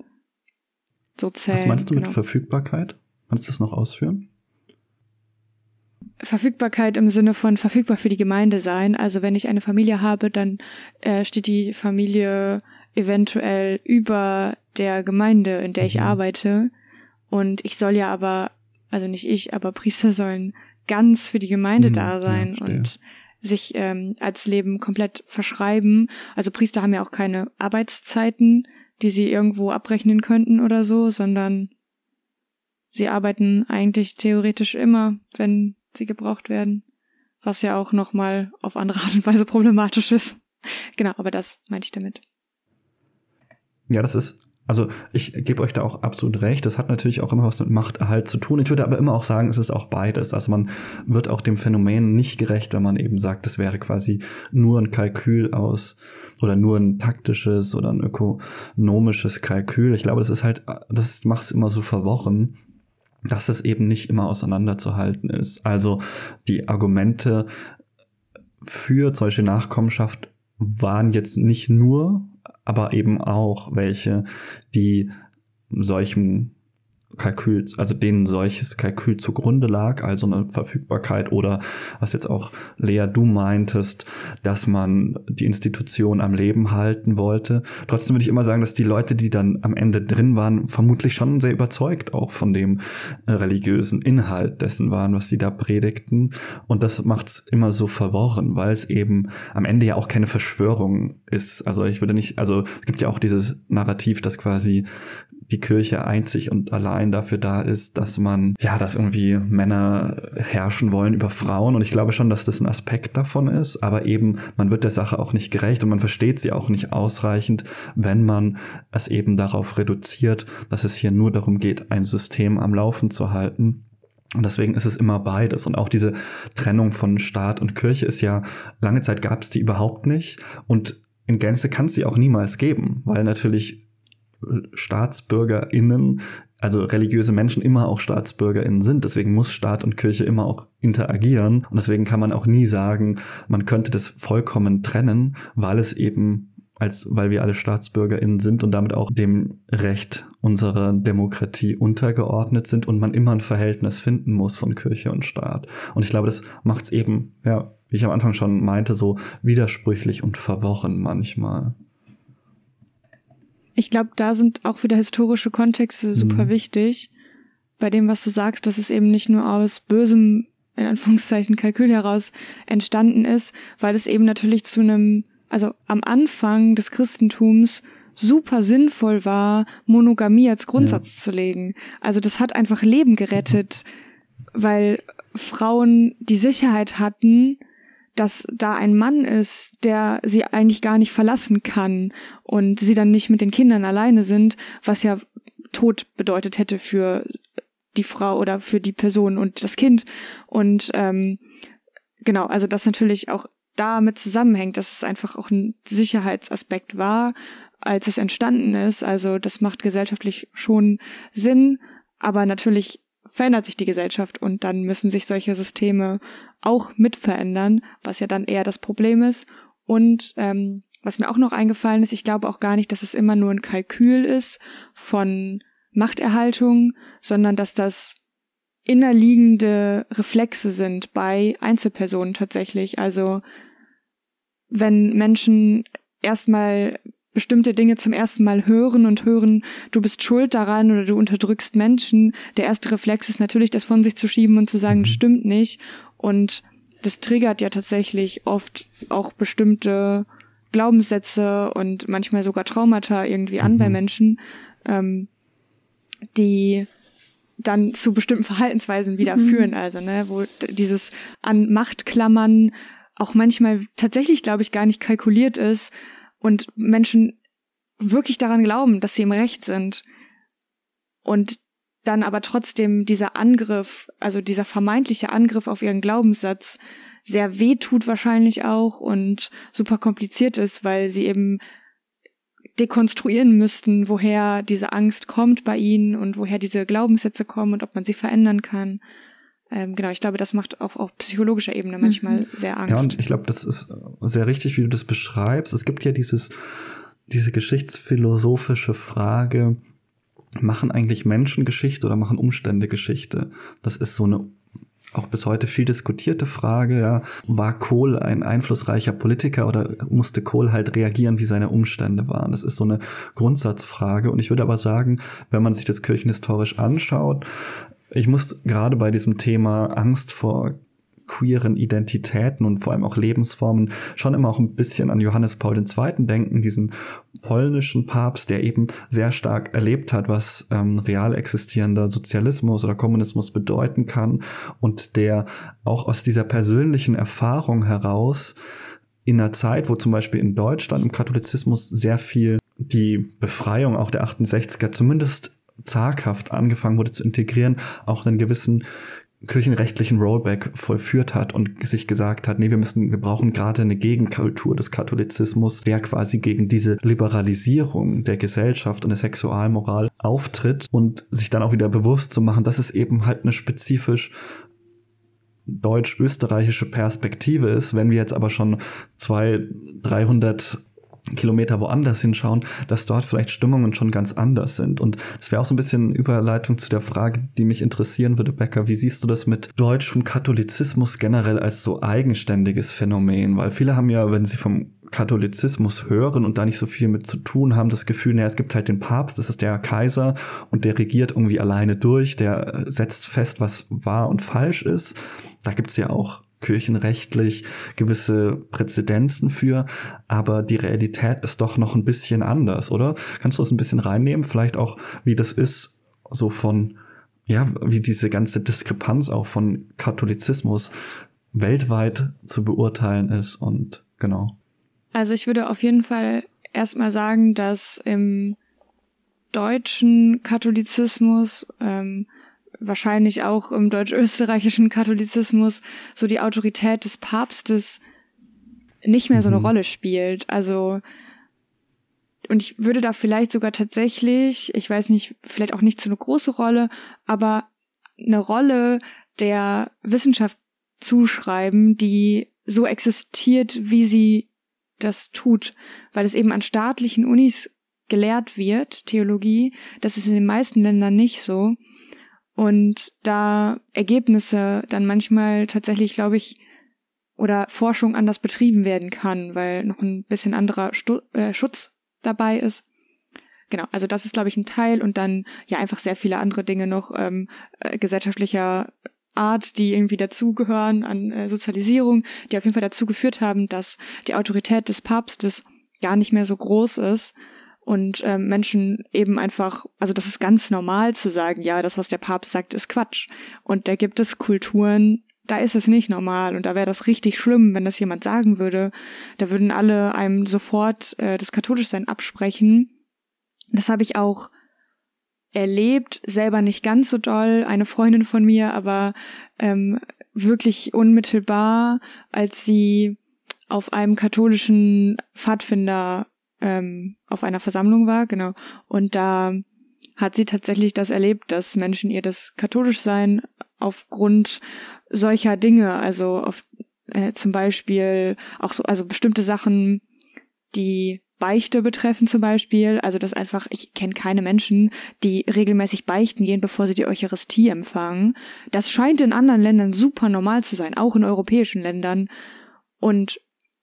so zählen. Was meinst du mit genau. Verfügbarkeit? Kannst du das noch ausführen? Verfügbarkeit im Sinne von verfügbar für die Gemeinde sein. Also wenn ich eine Familie habe, dann äh, steht die Familie eventuell über der Gemeinde, in der ich mhm. arbeite. Und ich soll ja aber, also nicht ich, aber Priester sollen ganz für die Gemeinde mhm, da sein ja, und sich ähm, als Leben komplett verschreiben. Also Priester haben ja auch keine Arbeitszeiten, die sie irgendwo abrechnen könnten oder so, sondern sie arbeiten eigentlich theoretisch immer, wenn sie gebraucht werden. Was ja auch nochmal auf andere Art und Weise problematisch ist. <laughs> genau, aber das meinte ich damit. Ja, das ist, also ich gebe euch da auch absolut recht. Das hat natürlich auch immer was mit Machterhalt zu tun. Ich würde aber immer auch sagen, es ist auch beides. Also man wird auch dem Phänomen nicht gerecht, wenn man eben sagt, das wäre quasi nur ein Kalkül aus oder nur ein taktisches oder ein ökonomisches Kalkül. Ich glaube, das ist halt, das macht es immer so verworren dass es eben nicht immer auseinanderzuhalten ist. Also die Argumente für solche Nachkommenschaft waren jetzt nicht nur, aber eben auch welche, die solchem Kalkül, also denen solches Kalkül zugrunde lag, also eine Verfügbarkeit oder was jetzt auch Lea du meintest, dass man die Institution am Leben halten wollte. Trotzdem würde ich immer sagen, dass die Leute, die dann am Ende drin waren, vermutlich schon sehr überzeugt auch von dem äh, religiösen Inhalt dessen waren, was sie da predigten. Und das macht's immer so verworren, weil es eben am Ende ja auch keine Verschwörung ist. Also ich würde nicht, also es gibt ja auch dieses Narrativ, dass quasi die Kirche einzig und allein dafür da ist, dass man, ja, dass irgendwie Männer herrschen wollen über Frauen. Und ich glaube schon, dass das ein Aspekt davon ist. Aber eben, man wird der Sache auch nicht gerecht und man versteht sie auch nicht ausreichend, wenn man es eben darauf reduziert, dass es hier nur darum geht, ein System am Laufen zu halten. Und deswegen ist es immer beides. Und auch diese Trennung von Staat und Kirche ist ja, lange Zeit gab es die überhaupt nicht. Und in Gänze kann es sie auch niemals geben, weil natürlich StaatsbürgerInnen, also religiöse Menschen immer auch StaatsbürgerInnen sind. Deswegen muss Staat und Kirche immer auch interagieren. Und deswegen kann man auch nie sagen, man könnte das vollkommen trennen, weil es eben als weil wir alle StaatsbürgerInnen sind und damit auch dem Recht unserer Demokratie untergeordnet sind und man immer ein Verhältnis finden muss von Kirche und Staat. Und ich glaube, das macht es eben, ja, wie ich am Anfang schon meinte, so widersprüchlich und verworren manchmal. Ich glaube, da sind auch wieder historische Kontexte super mhm. wichtig. Bei dem, was du sagst, dass es eben nicht nur aus bösem, in Anführungszeichen, Kalkül heraus entstanden ist, weil es eben natürlich zu einem, also am Anfang des Christentums super sinnvoll war, Monogamie als Grundsatz ja. zu legen. Also das hat einfach Leben gerettet, weil Frauen die Sicherheit hatten, dass da ein Mann ist, der sie eigentlich gar nicht verlassen kann und sie dann nicht mit den Kindern alleine sind, was ja Tod bedeutet hätte für die Frau oder für die Person und das Kind. Und ähm, genau, also das natürlich auch damit zusammenhängt, dass es einfach auch ein Sicherheitsaspekt war, als es entstanden ist. Also das macht gesellschaftlich schon Sinn, aber natürlich verändert sich die Gesellschaft und dann müssen sich solche Systeme auch mit verändern, was ja dann eher das Problem ist. Und ähm, was mir auch noch eingefallen ist, ich glaube auch gar nicht, dass es immer nur ein Kalkül ist von Machterhaltung, sondern dass das innerliegende Reflexe sind bei Einzelpersonen tatsächlich. Also wenn Menschen erstmal bestimmte Dinge zum ersten Mal hören und hören, du bist schuld daran oder du unterdrückst Menschen, der erste Reflex ist natürlich, das von sich zu schieben und zu sagen, mhm. stimmt nicht. Und das triggert ja tatsächlich oft auch bestimmte Glaubenssätze und manchmal sogar Traumata irgendwie an mhm. bei Menschen, ähm, die dann zu bestimmten Verhaltensweisen wieder mhm. führen. Also, ne, wo dieses an Macht klammern auch manchmal tatsächlich, glaube ich, gar nicht kalkuliert ist, und Menschen wirklich daran glauben, dass sie im Recht sind und dann aber trotzdem dieser Angriff, also dieser vermeintliche Angriff auf ihren Glaubenssatz sehr weh tut wahrscheinlich auch und super kompliziert ist, weil sie eben dekonstruieren müssten, woher diese Angst kommt bei ihnen und woher diese Glaubenssätze kommen und ob man sie verändern kann. Ähm, genau, ich glaube, das macht auch auf psychologischer Ebene manchmal mhm. sehr Angst. Ja, und ich glaube, das ist sehr richtig, wie du das beschreibst. Es gibt ja dieses, diese geschichtsphilosophische Frage, machen eigentlich Menschen Geschichte oder machen Umstände Geschichte? Das ist so eine auch bis heute viel diskutierte Frage, ja. War Kohl ein einflussreicher Politiker oder musste Kohl halt reagieren, wie seine Umstände waren? Das ist so eine Grundsatzfrage. Und ich würde aber sagen, wenn man sich das kirchenhistorisch anschaut, ich muss gerade bei diesem Thema Angst vor queeren Identitäten und vor allem auch Lebensformen schon immer auch ein bisschen an Johannes Paul II. denken, diesen polnischen Papst, der eben sehr stark erlebt hat, was ähm, real existierender Sozialismus oder Kommunismus bedeuten kann und der auch aus dieser persönlichen Erfahrung heraus in einer Zeit, wo zum Beispiel in Deutschland im Katholizismus sehr viel die Befreiung auch der 68er zumindest zaghaft angefangen wurde zu integrieren, auch einen gewissen kirchenrechtlichen Rollback vollführt hat und sich gesagt hat, nee, wir müssen, wir brauchen gerade eine Gegenkultur des Katholizismus, der quasi gegen diese Liberalisierung der Gesellschaft und der Sexualmoral auftritt und sich dann auch wieder bewusst zu machen, dass es eben halt eine spezifisch deutsch-österreichische Perspektive ist. Wenn wir jetzt aber schon zwei, dreihundert Kilometer woanders hinschauen, dass dort vielleicht Stimmungen schon ganz anders sind. Und das wäre auch so ein bisschen Überleitung zu der Frage, die mich interessieren würde, Becker. Wie siehst du das mit deutschem Katholizismus generell als so eigenständiges Phänomen? Weil viele haben ja, wenn sie vom Katholizismus hören und da nicht so viel mit zu tun haben, das Gefühl, naja, es gibt halt den Papst, das ist der Kaiser und der regiert irgendwie alleine durch, der setzt fest, was wahr und falsch ist. Da gibt's ja auch kirchenrechtlich gewisse Präzedenzen für, aber die Realität ist doch noch ein bisschen anders, oder? Kannst du das ein bisschen reinnehmen? Vielleicht auch, wie das ist, so von, ja, wie diese ganze Diskrepanz auch von Katholizismus weltweit zu beurteilen ist und genau. Also ich würde auf jeden Fall erstmal sagen, dass im deutschen Katholizismus ähm, wahrscheinlich auch im deutsch-österreichischen Katholizismus so die Autorität des Papstes nicht mehr so eine mhm. Rolle spielt. Also, und ich würde da vielleicht sogar tatsächlich, ich weiß nicht, vielleicht auch nicht so eine große Rolle, aber eine Rolle der Wissenschaft zuschreiben, die so existiert, wie sie das tut, weil es eben an staatlichen Unis gelehrt wird, Theologie. Das ist in den meisten Ländern nicht so und da Ergebnisse dann manchmal tatsächlich, glaube ich, oder Forschung anders betrieben werden kann, weil noch ein bisschen anderer Stu äh, Schutz dabei ist. Genau, also das ist, glaube ich, ein Teil und dann ja einfach sehr viele andere Dinge noch ähm, äh, gesellschaftlicher Art, die irgendwie dazugehören an äh, Sozialisierung, die auf jeden Fall dazu geführt haben, dass die Autorität des Papstes gar nicht mehr so groß ist und ähm, Menschen eben einfach, also das ist ganz normal zu sagen, ja, das, was der Papst sagt, ist Quatsch. Und da gibt es Kulturen, da ist es nicht normal und da wäre das richtig schlimm, wenn das jemand sagen würde. Da würden alle einem sofort äh, das Katholischsein absprechen. Das habe ich auch erlebt, selber nicht ganz so doll, eine Freundin von mir, aber ähm, wirklich unmittelbar, als sie auf einem katholischen Pfadfinder ähm, auf einer Versammlung war, genau. Und da hat sie tatsächlich das erlebt, dass Menschen ihr das katholisch sein aufgrund solcher Dinge, also auf, äh, zum Beispiel auch so, also bestimmte Sachen, die Beichte betreffen zum Beispiel, also das einfach, ich kenne keine Menschen, die regelmäßig beichten gehen, bevor sie die Eucharistie empfangen. Das scheint in anderen Ländern super normal zu sein, auch in europäischen Ländern. Und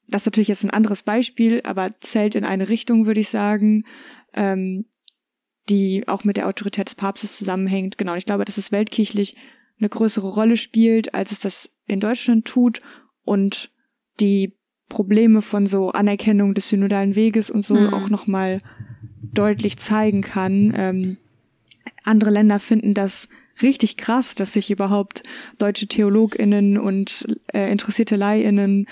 das ist natürlich jetzt ein anderes Beispiel, aber zählt in eine Richtung, würde ich sagen, ähm, die auch mit der Autorität des Papstes zusammenhängt. Genau, ich glaube, dass es weltkirchlich eine größere Rolle spielt, als es das in Deutschland tut und die Probleme von so Anerkennung des synodalen Weges und so mhm. auch nochmal deutlich zeigen kann. Ähm, andere Länder finden das richtig krass, dass sich überhaupt deutsche TheologInnen und äh, interessierte LeihInnen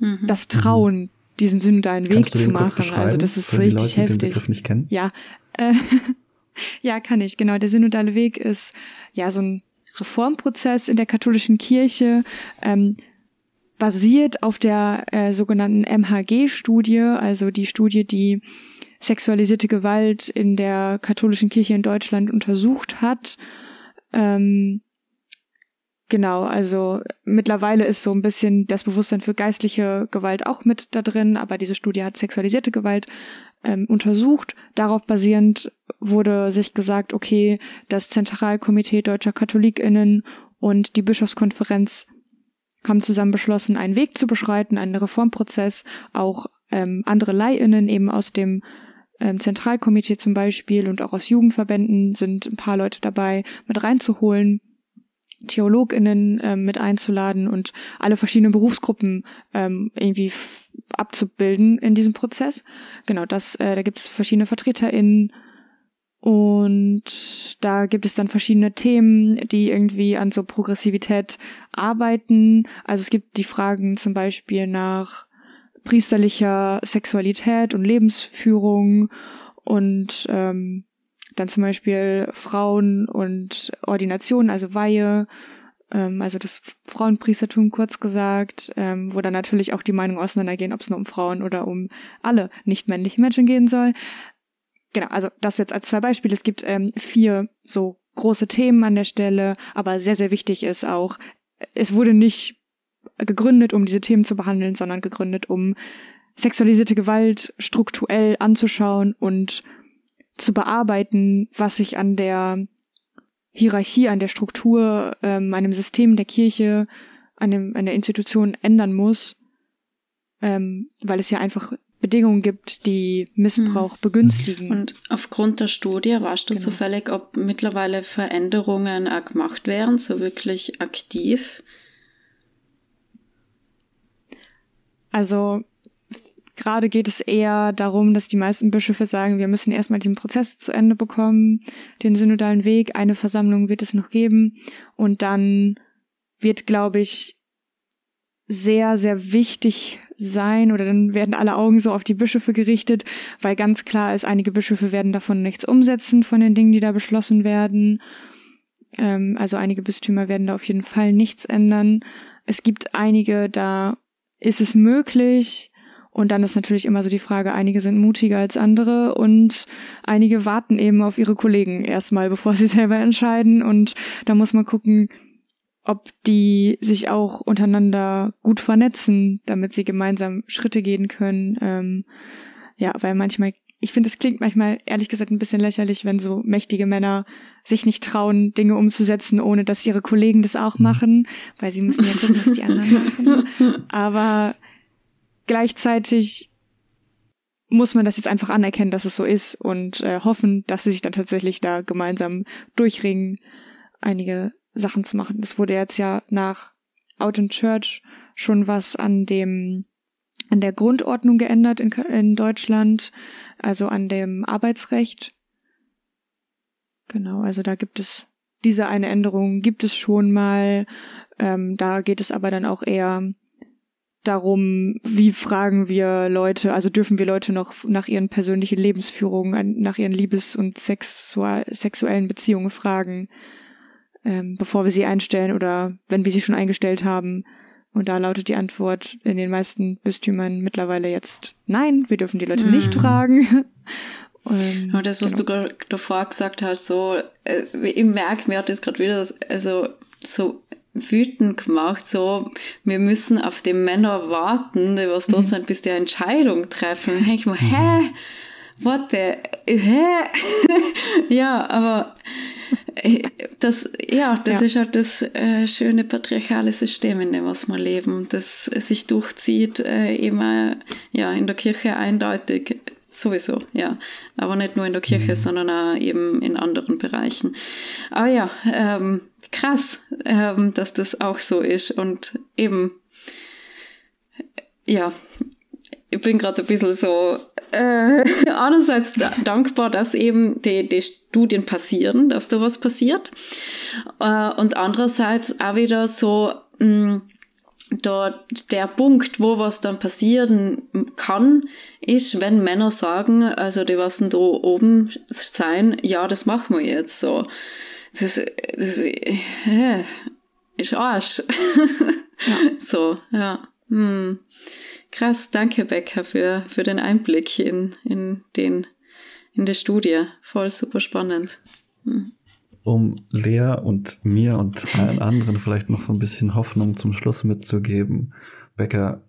mhm. das trauen, diesen synodalen Weg zu machen. Also das ist richtig Leute, heftig. Die den Begriff nicht kennen? Ja, äh, <laughs> ja, kann ich. Genau, der synodale Weg ist ja so ein Reformprozess in der katholischen Kirche, ähm, basiert auf der äh, sogenannten MHG-Studie, also die Studie, die sexualisierte Gewalt in der katholischen Kirche in Deutschland untersucht hat. Ähm, genau, also mittlerweile ist so ein bisschen das Bewusstsein für geistliche Gewalt auch mit da drin, aber diese Studie hat sexualisierte Gewalt ähm, untersucht. Darauf basierend wurde sich gesagt, okay, das Zentralkomitee deutscher Katholikinnen und die Bischofskonferenz haben zusammen beschlossen, einen Weg zu beschreiten, einen Reformprozess, auch ähm, andere Leihinnen eben aus dem ähm, Zentralkomitee zum Beispiel und auch aus Jugendverbänden sind ein paar Leute dabei, mit reinzuholen, TheologInnen ähm, mit einzuladen und alle verschiedenen Berufsgruppen ähm, irgendwie abzubilden in diesem Prozess. Genau, das, äh, da gibt es verschiedene VertreterInnen und da gibt es dann verschiedene Themen, die irgendwie an so Progressivität arbeiten. Also es gibt die Fragen zum Beispiel nach priesterlicher Sexualität und Lebensführung und ähm, dann zum Beispiel Frauen und Ordination, also Weihe, ähm, also das Frauenpriestertum kurz gesagt, ähm, wo dann natürlich auch die Meinungen auseinandergehen, ob es nur um Frauen oder um alle nicht männlichen Menschen gehen soll. Genau, also das jetzt als zwei Beispiele. Es gibt ähm, vier so große Themen an der Stelle, aber sehr, sehr wichtig ist auch, es wurde nicht gegründet, um diese Themen zu behandeln, sondern gegründet, um sexualisierte Gewalt strukturell anzuschauen und zu bearbeiten, was sich an der Hierarchie, an der Struktur, ähm, einem System der Kirche, an, dem, an der Institution ändern muss, ähm, weil es ja einfach Bedingungen gibt, die Missbrauch mhm. begünstigen. Und aufgrund der Studie warst du genau. zufällig, ob mittlerweile Veränderungen auch gemacht werden, so wirklich aktiv? Also gerade geht es eher darum, dass die meisten Bischöfe sagen, wir müssen erstmal diesen Prozess zu Ende bekommen, den synodalen Weg, eine Versammlung wird es noch geben und dann wird, glaube ich, sehr, sehr wichtig sein oder dann werden alle Augen so auf die Bischöfe gerichtet, weil ganz klar ist, einige Bischöfe werden davon nichts umsetzen, von den Dingen, die da beschlossen werden. Ähm, also einige Bistümer werden da auf jeden Fall nichts ändern. Es gibt einige, da ist es möglich. Und dann ist natürlich immer so die Frage, einige sind mutiger als andere und einige warten eben auf ihre Kollegen erstmal, bevor sie <laughs> selber entscheiden. Und da muss man gucken, ob die sich auch untereinander gut vernetzen, damit sie gemeinsam Schritte gehen können. Ähm, ja, weil manchmal, ich finde, es klingt manchmal ehrlich gesagt ein bisschen lächerlich, wenn so mächtige Männer sich nicht trauen, Dinge umzusetzen, ohne dass ihre Kollegen das auch mhm. machen, weil sie müssen ja gucken, was die anderen <laughs> machen. Aber gleichzeitig muss man das jetzt einfach anerkennen, dass es so ist und äh, hoffen, dass sie sich dann tatsächlich da gemeinsam durchringen, einige Sachen zu machen. Es wurde jetzt ja nach Out in Church schon was an dem an der Grundordnung geändert in, in Deutschland, also an dem Arbeitsrecht. Genau, also da gibt es diese eine Änderung gibt es schon mal. Ähm, da geht es aber dann auch eher darum, wie fragen wir Leute, also dürfen wir Leute noch nach ihren persönlichen Lebensführungen, nach ihren Liebes- und sexual, sexuellen Beziehungen fragen, ähm, bevor wir sie einstellen oder wenn wir sie schon eingestellt haben. Und da lautet die Antwort in den meisten Bistümern mittlerweile jetzt nein, wir dürfen die Leute mhm. nicht fragen. <laughs> Und, Und das, was genau. du davor gesagt hast, so, äh, ich merke, mir hat das gerade wieder, also so wütend gemacht, so, wir müssen auf die Männer warten, die was da mhm. sind, bis die eine Entscheidung treffen. Da denke ich mir, hä? Warte, hä? <laughs> ja, aber äh, das, ja, das ja. ist halt das äh, schöne patriarchale System, in dem was wir leben, das sich durchzieht, äh, immer ja, in der Kirche eindeutig Sowieso, ja. Aber nicht nur in der Kirche, mhm. sondern auch eben in anderen Bereichen. Aber ja, ähm, krass, ähm, dass das auch so ist. Und eben, ja, ich bin gerade ein bisschen so äh, <laughs> einerseits dankbar, dass eben die, die Studien passieren, dass da was passiert. Äh, und andererseits auch wieder so, mm, da der Punkt, wo was dann passieren kann, ist, wenn Männer sagen, also die was da oben sein, ja, das machen wir jetzt so. Das, das äh, ist Arsch. ja. <laughs> So, ja. Hm. Krass, danke Becker für, für den Einblick in, in, den, in die Studie. Voll super spannend. Hm um Lea und mir und allen anderen vielleicht noch so ein bisschen Hoffnung zum Schluss mitzugeben. Becker,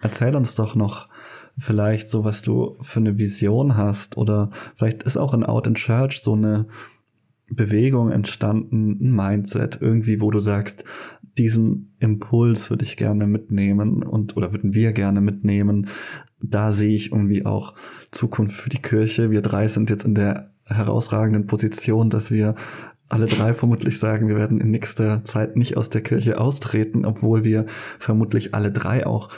erzähl uns doch noch vielleicht so, was du für eine Vision hast oder vielleicht ist auch in Out in Church so eine Bewegung entstanden, ein Mindset irgendwie, wo du sagst, diesen Impuls würde ich gerne mitnehmen und oder würden wir gerne mitnehmen. Da sehe ich irgendwie auch Zukunft für die Kirche. Wir drei sind jetzt in der herausragenden Position, dass wir alle drei vermutlich sagen, wir werden in nächster Zeit nicht aus der Kirche austreten, obwohl wir vermutlich alle drei auch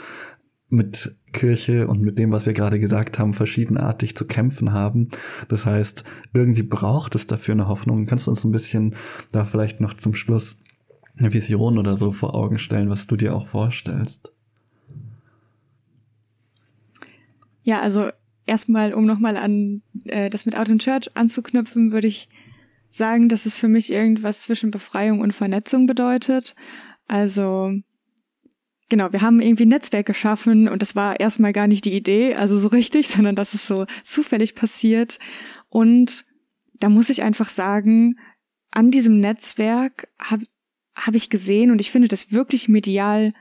mit Kirche und mit dem, was wir gerade gesagt haben, verschiedenartig zu kämpfen haben. Das heißt, irgendwie braucht es dafür eine Hoffnung. Kannst du uns ein bisschen da vielleicht noch zum Schluss eine Vision oder so vor Augen stellen, was du dir auch vorstellst? Ja, also erstmal, um nochmal an äh, das mit Out in Church anzuknüpfen, würde ich sagen, dass es für mich irgendwas zwischen Befreiung und Vernetzung bedeutet. Also genau, wir haben irgendwie ein Netzwerk geschaffen und das war erstmal gar nicht die Idee, also so richtig, <laughs> sondern das ist so zufällig passiert. Und da muss ich einfach sagen, an diesem Netzwerk habe hab ich gesehen und ich finde das wirklich medial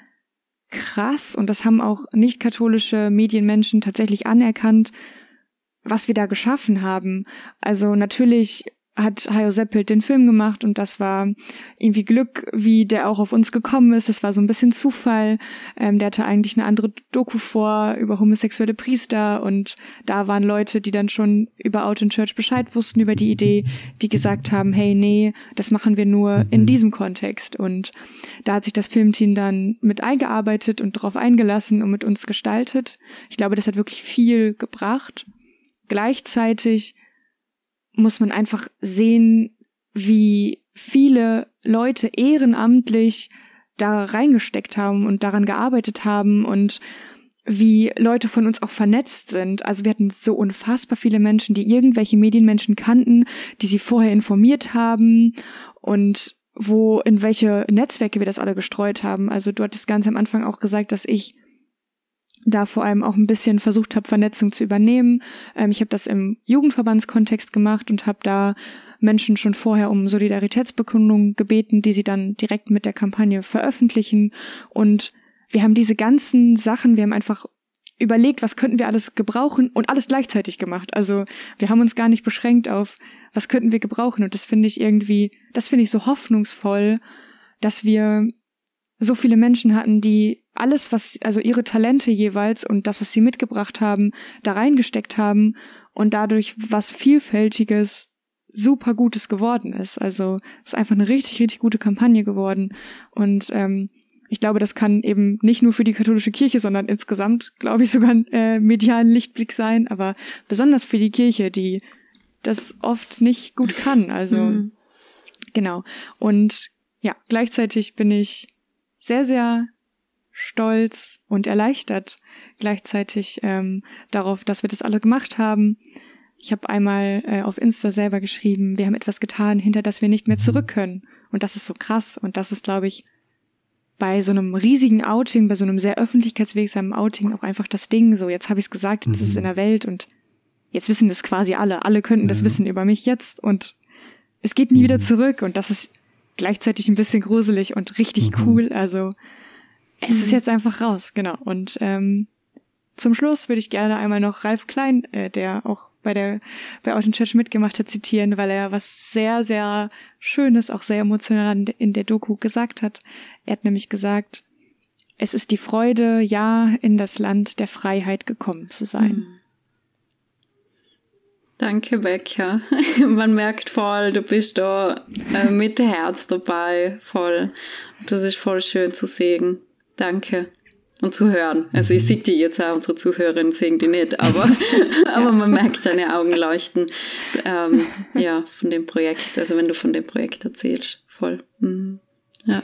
krass und das haben auch nicht katholische Medienmenschen tatsächlich anerkannt, was wir da geschaffen haben. Also natürlich hat Hayo Seppelt den Film gemacht und das war irgendwie Glück, wie der auch auf uns gekommen ist. Das war so ein bisschen Zufall. Ähm, der hatte eigentlich eine andere Doku vor über homosexuelle Priester und da waren Leute, die dann schon über Out in Church Bescheid wussten über die Idee, die gesagt haben, hey, nee, das machen wir nur in mhm. diesem Kontext. Und da hat sich das Filmteam dann mit eingearbeitet und darauf eingelassen und mit uns gestaltet. Ich glaube, das hat wirklich viel gebracht. Gleichzeitig muss man einfach sehen, wie viele Leute ehrenamtlich da reingesteckt haben und daran gearbeitet haben und wie Leute von uns auch vernetzt sind. Also wir hatten so unfassbar viele Menschen, die irgendwelche Medienmenschen kannten, die sie vorher informiert haben und wo in welche Netzwerke wir das alle gestreut haben. Also du hattest ganz am Anfang auch gesagt, dass ich da vor allem auch ein bisschen versucht habe, Vernetzung zu übernehmen. Ähm, ich habe das im Jugendverbandskontext gemacht und habe da Menschen schon vorher um Solidaritätsbekundungen gebeten, die sie dann direkt mit der Kampagne veröffentlichen. Und wir haben diese ganzen Sachen, wir haben einfach überlegt, was könnten wir alles gebrauchen und alles gleichzeitig gemacht. Also wir haben uns gar nicht beschränkt auf, was könnten wir gebrauchen. Und das finde ich irgendwie, das finde ich so hoffnungsvoll, dass wir so viele Menschen hatten, die alles, was, also ihre Talente jeweils und das, was sie mitgebracht haben, da reingesteckt haben und dadurch was Vielfältiges, super Gutes geworden ist. Also es ist einfach eine richtig, richtig gute Kampagne geworden. Und ähm, ich glaube, das kann eben nicht nur für die katholische Kirche, sondern insgesamt, glaube ich, sogar ein äh, medialen Lichtblick sein, aber besonders für die Kirche, die das oft nicht gut kann. Also mhm. Genau. Und ja, gleichzeitig bin ich sehr, sehr stolz und erleichtert gleichzeitig ähm, darauf, dass wir das alle gemacht haben. Ich habe einmal äh, auf Insta selber geschrieben, wir haben etwas getan, hinter das wir nicht mehr mhm. zurück können. Und das ist so krass. Und das ist, glaube ich, bei so einem riesigen Outing, bei so einem sehr öffentlichkeitswegsamen Outing auch einfach das Ding. So, jetzt habe ich es gesagt, jetzt mhm. ist es in der Welt und jetzt wissen das quasi alle. Alle könnten das wissen über mich jetzt und es geht nie mhm. wieder zurück. Und das ist gleichzeitig ein bisschen gruselig und richtig mhm. cool. Also es ist mhm. jetzt einfach raus, genau. Und ähm, zum Schluss würde ich gerne einmal noch Ralf Klein, äh, der auch bei der bei Out Church mitgemacht hat, zitieren, weil er was sehr, sehr Schönes, auch sehr emotional in der Doku gesagt hat. Er hat nämlich gesagt, es ist die Freude, ja, in das Land der Freiheit gekommen zu sein. Mhm. Danke, Becca. <laughs> Man merkt voll, du bist da äh, mit Herz dabei, voll. Das ist voll schön zu sehen. Danke. Und zu hören. Also ich mhm. sehe die jetzt auch, unsere Zuhörerinnen sehen die nicht, aber, <laughs> aber man merkt deine Augen leuchten ähm, ja, von dem Projekt. Also wenn du von dem Projekt erzählst, voll. Mhm. Ja.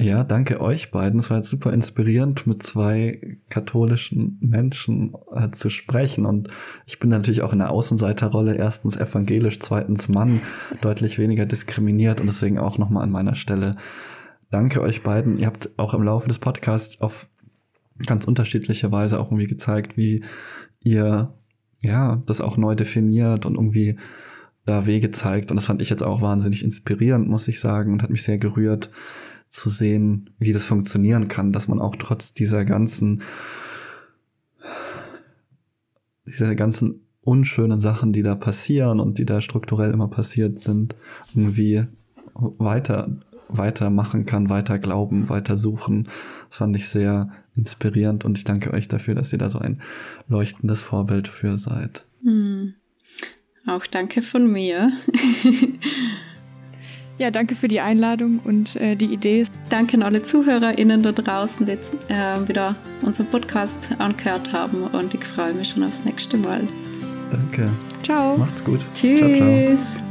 Ja, danke euch beiden. Es war jetzt super inspirierend, mit zwei katholischen Menschen äh, zu sprechen. Und ich bin natürlich auch in der Außenseiterrolle. Erstens evangelisch, zweitens Mann, deutlich weniger diskriminiert und deswegen auch nochmal an meiner Stelle danke euch beiden. Ihr habt auch im Laufe des Podcasts auf ganz unterschiedliche Weise auch irgendwie gezeigt, wie ihr ja das auch neu definiert und irgendwie da Wege zeigt. Und das fand ich jetzt auch wahnsinnig inspirierend, muss ich sagen, und hat mich sehr gerührt zu sehen, wie das funktionieren kann, dass man auch trotz dieser ganzen, dieser ganzen unschönen Sachen, die da passieren und die da strukturell immer passiert sind, irgendwie weiter, weitermachen kann, weiter glauben, weiter suchen. Das fand ich sehr inspirierend und ich danke euch dafür, dass ihr da so ein leuchtendes Vorbild für seid. Hm. Auch danke von mir. <laughs> Ja, danke für die Einladung und äh, die Idee. Danke an alle ZuhörerInnen da draußen, die jetzt äh, wieder unseren Podcast angehört haben und ich freue mich schon aufs nächste Mal. Danke. Ciao. Macht's gut. Tschüss. Ciao, ciao.